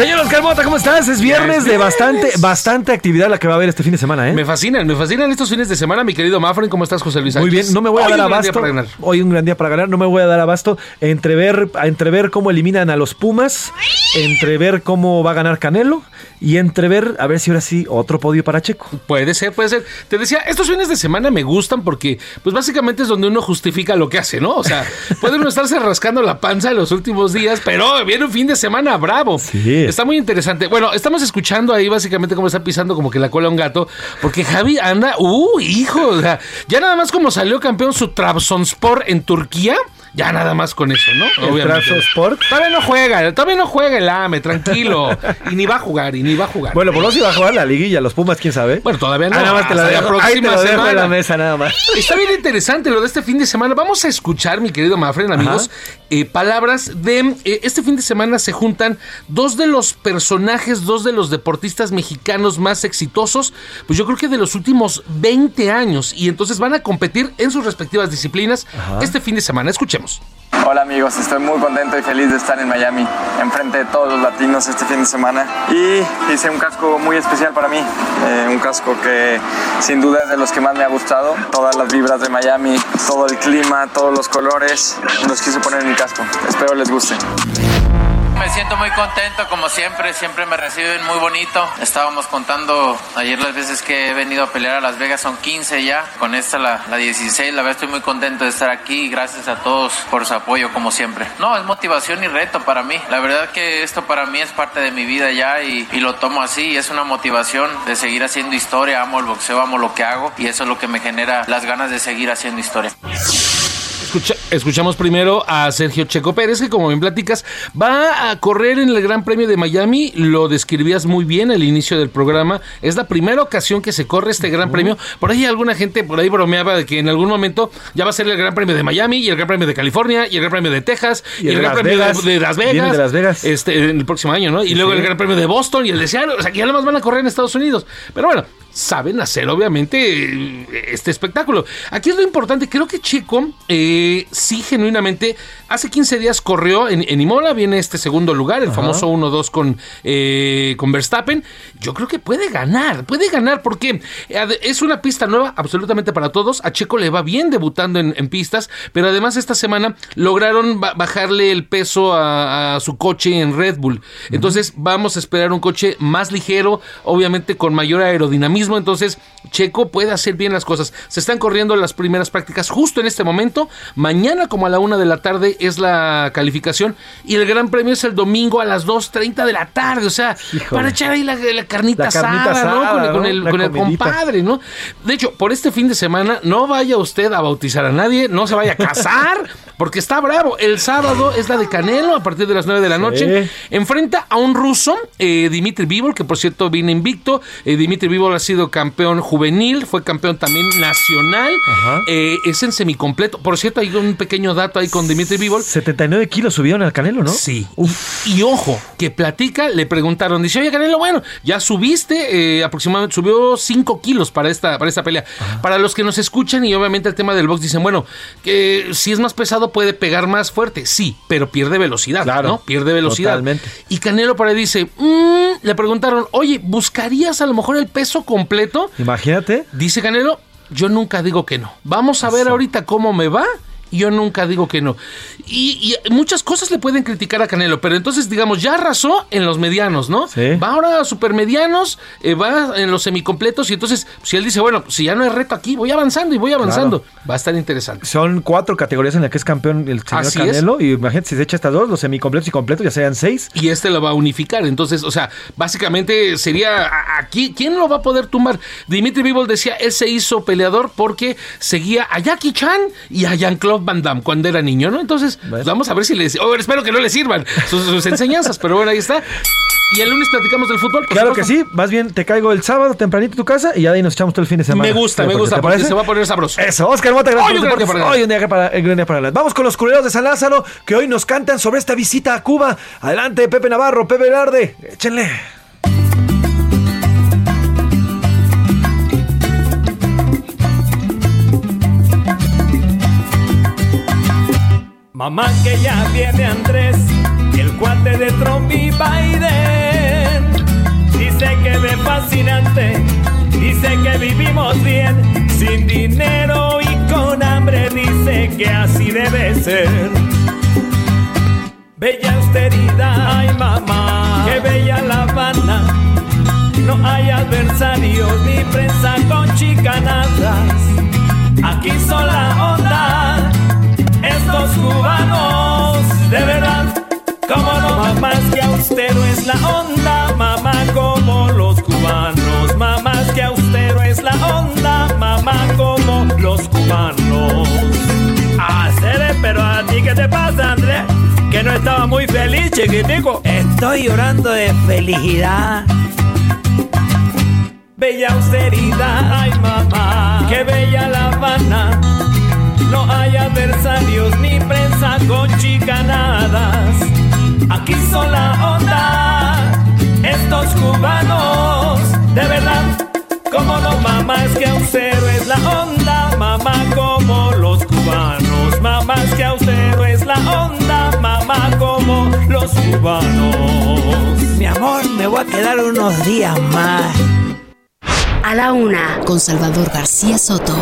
Señor Oscar Mota, ¿cómo estás? Es viernes de bastante, bastante actividad la que va a haber este fin de semana, ¿eh? Me fascinan, me fascinan estos fines de semana, mi querido Mafren. ¿Cómo estás, José Luis? Muy bien, no me voy a Hoy dar abasto. Hoy un gran día para ganar, no me voy a dar abasto entre ver, entre ver cómo eliminan a los Pumas, entre ver cómo va a ganar Canelo y entre ver a ver si ahora sí otro podio para Checo. Puede ser, puede ser. Te decía, estos fines de semana me gustan porque, pues básicamente es donde uno justifica lo que hace, ¿no? O sea, *laughs* puede uno estarse rascando la panza en los últimos días, pero viene un fin de semana bravo. Sí. Está muy interesante. Bueno, estamos escuchando ahí básicamente cómo está pisando como que la cola a un gato, porque Javi anda, uh, hijo, ya nada más como salió campeón su Trabzonspor en Turquía. Ya nada más con eso, ¿no? Obviamente. Sport. Todavía no juega, todavía no juega el AME, tranquilo. y ni va a jugar, y ni va a jugar. Bueno, por lo si va a jugar la liguilla, los Pumas, quién sabe. Bueno, todavía no. Ah, nada más te la Hasta dejo, próxima te semana. la mesa, nada más. *laughs* Está bien interesante lo de este fin de semana. Vamos a escuchar, mi querido Mafren, amigos, eh, palabras de. eh, este fin de semana se juntan dos de los personajes, dos de los deportistas mexicanos más exitosos, pues yo creo que de los últimos 20 años. Y entonces van a competir en sus respectivas disciplinas este fin de semana. Hola amigos, estoy muy contento y feliz de estar en Miami, enfrente de todos los latinos este fin de semana. Y hice un casco muy especial para mí, eh, un casco que sin duda es de los que más me ha gustado. Todas las vibras de Miami, todo el clima, todos los colores, los quise poner en mi casco. Espero les guste. Me siento muy contento, como siempre, siempre me reciben muy bonito. Estábamos contando ayer las veces que he venido a pelear a Las Vegas, son 15 ya, con esta la, la 16, la verdad estoy muy contento de estar aquí gracias a todos por su apoyo, como siempre. No, es motivación y reto para mí. La verdad que esto para mí es parte de mi vida ya y, lo tomo así, es una motivación de seguir haciendo historia, amo el boxeo, amo lo que hago y eso es lo que me genera las ganas de seguir haciendo historia. Escucha- escuchamos primero a Sergio Checo Pérez, que como bien platicas, va a correr en el Gran Premio de Miami. Lo describías muy bien al inicio del programa. Es la primera ocasión que se corre este Gran Premio. Por ahí alguna gente por ahí bromeaba de que en algún momento ya va a ser el Gran Premio de Miami y el Gran Premio de California y el Gran Premio de Texas y, el, Gran Premio de- Vegas. de, Las Vegas. De Las Vegas. Este, en el próximo año, ¿no? Y Sí, luego sí. el Gran Premio de Boston y el de Seattle. O sea, que ya nomás van a correr en Estados Unidos. Pero bueno, saben hacer obviamente este espectáculo. Aquí es lo importante, creo que Checo eh, sí genuinamente, hace 15 días corrió en, en Imola, viene este segundo lugar, el Ajá. famoso 1-2 con, eh, con Verstappen. Yo creo que puede ganar, puede ganar porque es una pista nueva absolutamente para todos. A Checo le va bien debutando en, en pistas, pero además esta semana lograron ba- bajarle el peso a, a su coche en Red Bull. Entonces vamos a esperar un coche más ligero, obviamente con mayor aerodinamismo. Entonces Checo puede hacer bien las cosas. Se están corriendo las primeras prácticas justo en este momento. Mañana como a la una de la tarde es la calificación y el Gran Premio es el domingo a las 2.30 de la tarde. O sea, para echar ahí la, la carnita, La carnita asada, ¿no? Con, el, con el compadre, ¿no? De hecho, por este fin de semana no vaya usted a bautizar a nadie, no se vaya a casar, *laughs* porque está bravo. El sábado es la de Canelo a partir de las 9 de la noche. Enfrenta a un ruso, eh, Dimitri Bivol, que por cierto viene invicto. Eh, Dimitri Bivol ha sido campeón juvenil, fue campeón también nacional. Eh, es en semicompleto. Por cierto, hay un pequeño dato ahí con Dimitri Bivol. 79 kilos subieron al Canelo, ¿no? Sí. Y, y ojo, que platica, le preguntaron, dice, oye Canelo, bueno, ya subiste, eh, aproximadamente subió 5 kilos para esta, para esta pelea. Para los que nos escuchan y obviamente el tema del box dicen, bueno, que si es más pesado puede pegar más fuerte, sí, pero pierde velocidad, ¿no? Pierde velocidad. totalmente. Y Canelo por ahí dice, "Mm", le preguntaron, oye, ¿buscarías a lo mejor el peso completo? Imagínate. Dice Canelo, yo nunca digo que no. Vamos a ver ahorita cómo me va. Yo nunca digo que no. Y, y muchas cosas le pueden criticar a Canelo, pero entonces, digamos, ya arrasó en los medianos, ¿no? Va ahora a supermedianos, eh, va en los semicompletos, y entonces, si él dice, bueno, si ya no hay reto aquí, voy avanzando y voy avanzando, va a estar interesante. Son cuatro categorías en las que es campeón el señor Así Canelo. Y imagínate, si se echa estas dos, los semicompletos y completos, ya serían seis. Y este lo va a unificar. Entonces, o sea, básicamente sería aquí, ¿quién lo va a poder tumbar? Dimitri Bivol decía, él se hizo peleador porque seguía a Jackie Chan y a Jean-Claude Van Damme cuando era niño, ¿no? Entonces, vamos a ver si les... oh, espero que no le sirvan sus, sus enseñanzas, pero bueno, ahí está. Y el lunes platicamos del fútbol. Claro que sí, más bien te caigo el sábado tempranito a tu casa y ya de ahí nos echamos todo el fin de semana. Me gusta, me ¿Te gusta, porque se va a poner sabroso. Eso, Oscar Mota, gracias Hoy por un para Hoy un día para, un día para. Vamos con los culeros de San Lázaro que hoy nos cantan sobre esta visita a Cuba. Adelante, Pepe Navarro, Pepe Velarde, échenle. Mamá que ya viene Andrés, el cuate de Trump y Biden. Dice que ve fascinante, dice que vivimos bien, sin dinero y con hambre, dice que así debe ser. Bella austeridad, ay mamá, que bella La Habana. No hay adversarios ni prensa con chicanadas. Aquí son la onda, estos cubanos, de verdad, como no, mamá, es que austero es la onda, mamá, como los cubanos, mamá, es que austero es la onda, mamá, como los cubanos. Hacer, pero a ti, ¿qué te pasa, Andrés? Que no estaba muy feliz, chiquitico. Estoy llorando de felicidad. Bella austeridad, ay mamá, qué bella La Habana. No hay adversarios ni prensa con chicanadas. Aquí son la onda, estos cubanos, de verdad. Como no, mamá, es que austero es la onda, mamá, como los cubanos. Mamá, es que austero es la onda, mamá, como los cubanos. Mi amor, me voy a quedar unos días más. A la una, con Salvador García Soto.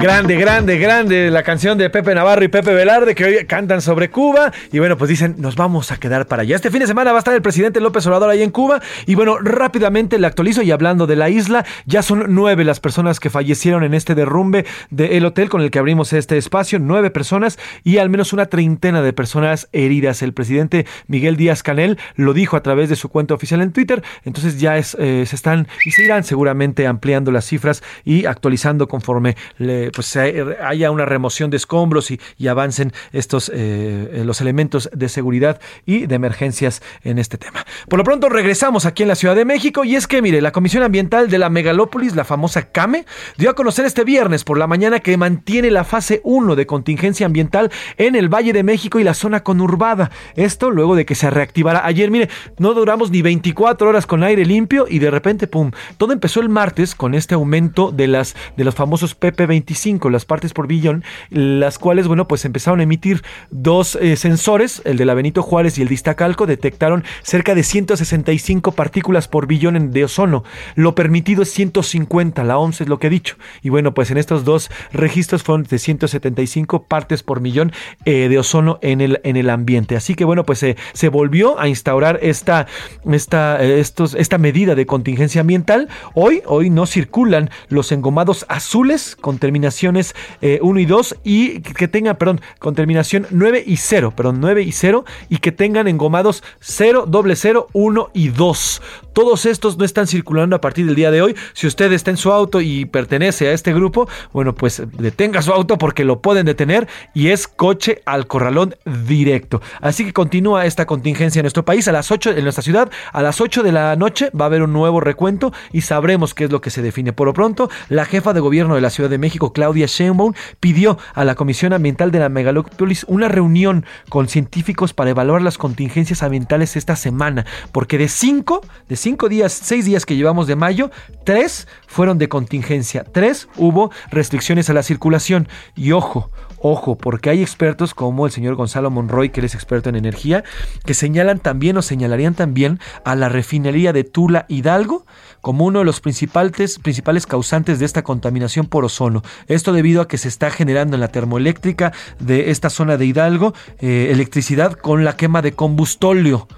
Grande, grande, grande la canción de Pepe Navarro y Pepe Velarde que hoy cantan sobre Cuba. Y bueno, pues dicen, nos vamos a quedar para allá. Este fin de semana va a estar el presidente López Obrador ahí en Cuba. Y bueno, rápidamente le actualizo y hablando de la isla, ya son nueve las personas que fallecieron en este derrumbe del hotel con el que abrimos este espacio. Nueve personas y al menos una treintena de personas heridas. El presidente Miguel Díaz Canel lo dijo a través de su cuenta oficial en Twitter. Entonces ya es, eh, se están y se irán seguramente ampliando las cifras y actualizando conforme le, pues, haya una remoción de escombros y, avancen estos eh, los elementos de seguridad y de emergencias en este tema. Por lo pronto regresamos aquí en la Ciudad de México y es que mire, la Comisión Ambiental de la Megalópolis, la famosa CAME, dio a conocer este viernes por la mañana que mantiene la fase 1 de contingencia ambiental en el Valle de México y la zona conurbada. Esto luego de que se reactivara ayer, mire, no duramos ni 24 horas con aire limpio y de repente, pum, todo empezó el martes con este aumento de las de los famosos PP25, las partes por billón, las cuales, bueno, pues empezaron a emitir dos eh, sensores, el de la Benito Juárez y el de Iztacalco, detectaron cerca de 165 partículas por billón de ozono. Lo permitido es 150, la OMS es lo que ha dicho. Y bueno, pues en estos dos registros fueron de 175 partes por millón eh, de ozono en el, en el ambiente. Así que bueno, pues eh, se volvió a instaurar esta, esta, eh, estos, esta medida de contingencia ambiental. Hoy, hoy no circulan los engomados azules con terminación terminaciones 1 y 2 y que tengan, perdón, con terminación 9 y 0, perdón, 9 y 0 y que tengan engomados 0, doble 0, 1 y 2. Todos estos no están circulando a partir del día de hoy. Si usted está en su auto y pertenece a este grupo, bueno, pues detenga su auto porque lo pueden detener y es coche al corralón directo. Así que continúa esta contingencia en nuestro país a las 8 en nuestra ciudad, a las 8 de la noche va a haber un nuevo recuento y sabremos qué es lo que se define. Por lo pronto, la jefa de gobierno de la Ciudad de México, Claudia Sheinbaum, pidió a la Comisión Ambiental de la Megalópolis una reunión con científicos para evaluar las contingencias ambientales esta semana, porque de cinco, de cinco días, seis días que llevamos de mayo, tres fueron de contingencia, tres hubo restricciones a la circulación. Y ojo, Ojo, porque hay expertos como el señor Gonzalo Monroy, que él es experto en energía, que señalan también o señalarían también a la refinería de Tula Hidalgo como uno de los principales, principales causantes de esta contaminación por ozono. Esto debido a que se está generando en la termoeléctrica de esta zona de Hidalgo eh, electricidad con la quema de combustóleo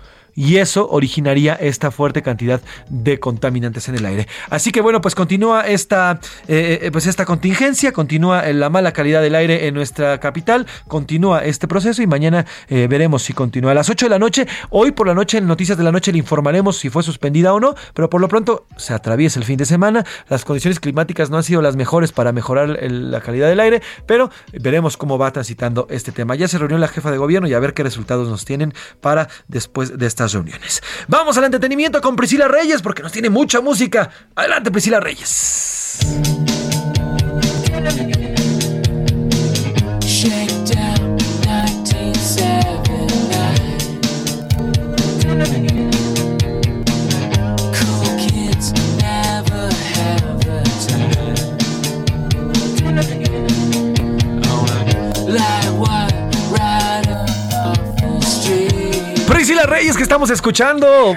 y eso originaría esta fuerte cantidad de contaminantes en el aire. Así que bueno, pues continúa esta, eh, eh, pues esta contingencia, continúa la mala calidad del aire en nuestra capital, continúa este proceso y mañana eh, veremos si continúa. A las 8 de la noche, hoy por la noche en Noticias de la Noche le informaremos si fue suspendida o no, pero por lo pronto se atraviesa el fin de semana, las condiciones climáticas no han sido las mejores para mejorar la calidad del aire, pero veremos cómo va transitando este tema. Ya se reunió la jefa de gobierno y a ver qué resultados nos tienen para después de reuniones. Vamos al entretenimiento con Priscila Reyes porque nos tiene mucha música. Adelante, Priscila Reyes. Reyes que estamos escuchando.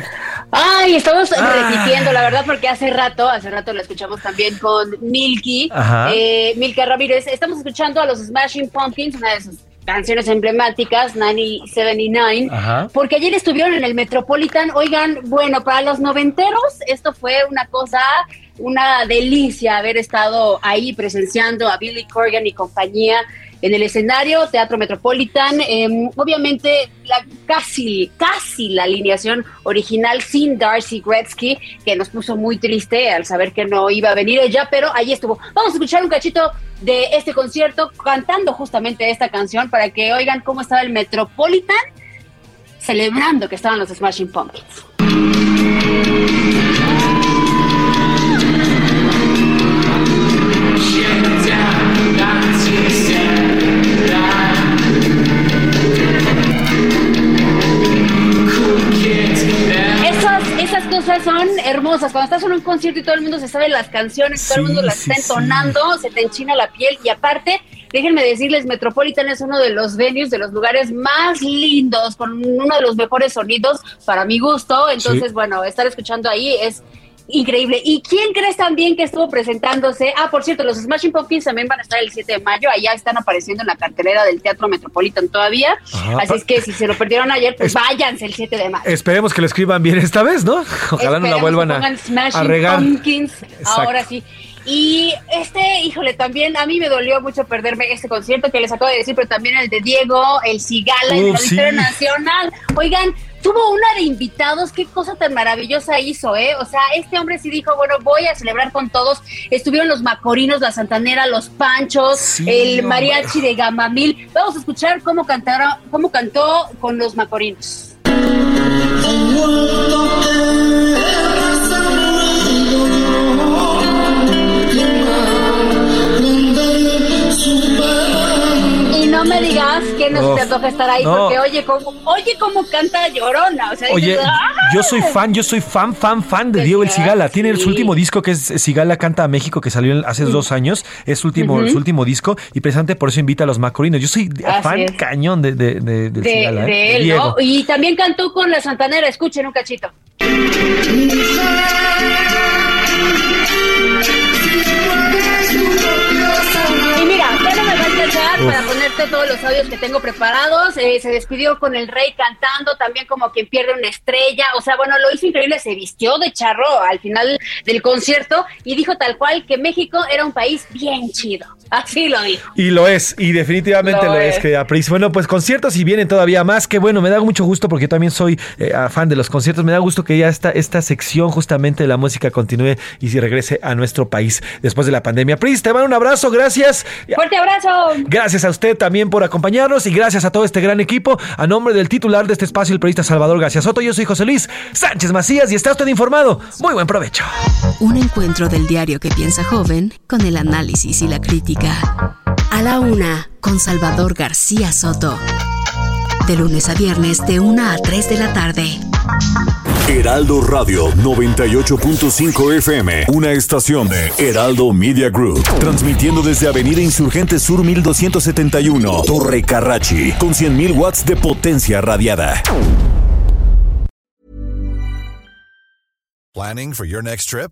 Ay, estamos repitiendo, la verdad, porque hace rato, hace rato lo escuchamos también con Milky, eh, Milka Ramírez. Estamos escuchando a los Smashing Pumpkins, una de sus canciones emblemáticas, 979, porque ayer estuvieron en el Metropolitan. Oigan, bueno, para los noventeros, esto fue una cosa, una delicia haber estado ahí presenciando a Billy Corgan y compañía en el escenario, Teatro Metropolitan. Em, obviamente, casi, casi la alineación original sin Darcy Gretzky, que nos puso muy triste al saber que no iba a venir ella, pero ahí estuvo. Vamos a escuchar un cachito de este concierto cantando justamente esta canción para que oigan cómo estaba el Metropolitan celebrando que estaban los Smashing Pumpkins. Esas, cosas son hermosas. Cuando estás en un concierto y todo el mundo se sabe las canciones, todo el mundo las sí, está sí. entonando, se te enchina la piel y aparte, déjenme decirles, Metropolitan es uno de los venues, de los lugares más lindos, con uno de los mejores sonidos para mi gusto. Entonces, bueno, estar escuchando ahí es increíble. ¿Y quién crees también que estuvo presentándose? Ah, por cierto, los Smashing Pumpkins también van a estar el 7 de mayo. Allá están apareciendo en la cartelera del Teatro Metropolitan todavía. Ajá. Así es que si se lo perdieron ayer, pues Es- váyanse el 7 de mayo. Esperemos que lo escriban bien esta vez, ¿no? Ojalá no la vuelvan a, a regar. Pumpkins. Exacto. Ahora sí. Y este, híjole, también a mí me dolió mucho perderme este concierto que les acabo de decir, pero también el de Diego, el Cigala, en el sí. Nacional. Oigan, tuvo una de invitados, qué cosa tan maravillosa hizo, ¿eh? O sea, este hombre sí dijo, bueno, voy a celebrar con todos. Estuvieron los Macorinos, la Santanera, los Panchos, el hombre. mariachi de Gamamil. Vamos a escuchar cómo cantaron, cómo cantó con los Macorinos. No me digas que no se te antoja estar ahí, no. porque oye cómo, oye cómo canta Llorona. O sea, Oye, dices, yo soy fan, yo soy fan, fan, fan de Diego el Cigala. Tiene su último disco que es Cigala Canta a México, que salió hace dos años. Es su último, su último disco y precisamente por eso invita a los Macorinos. Yo soy Así fan es. cañón de, de, de, del de, Cigala, ¿eh? de él, Diego. ¿no? Y también cantó con la Santanera, escuchen un cachito. Uf. para ponerte todos los audios que tengo preparados. Eh, se despidió con el rey cantando, también como quien pierde una estrella. O sea, bueno, lo hizo increíble, se vistió de charro al final del concierto y dijo tal cual que México era un país bien chido. Así lo dijo. Y lo es, y definitivamente lo, Lo es, querida Pris. Bueno, pues conciertos y vienen todavía más. Que bueno, me da mucho gusto porque yo también soy eh, fan de los conciertos. Me da gusto que ya esta, esta sección justamente de la música continúe y si regrese a nuestro país después de la pandemia. Pris, te mando un abrazo, gracias. Fuerte abrazo. Gracias a usted también por acompañarnos y gracias a todo este gran equipo. A nombre del titular de este espacio, el periodista Salvador García Soto, yo soy José Luis Sánchez Macías y está usted informado. Muy buen provecho. Un encuentro del diario que piensa joven con el análisis y la crítica. A la una, con Salvador García Soto. De lunes a viernes, de 1 a 3 de la tarde. Heraldo Radio 98.5 FM, una estación de Heraldo Media Group, transmitiendo desde Avenida Insurgente Sur 1271, Torre Carrachi, con 100.000 watts de potencia radiada. Planning for your next trip?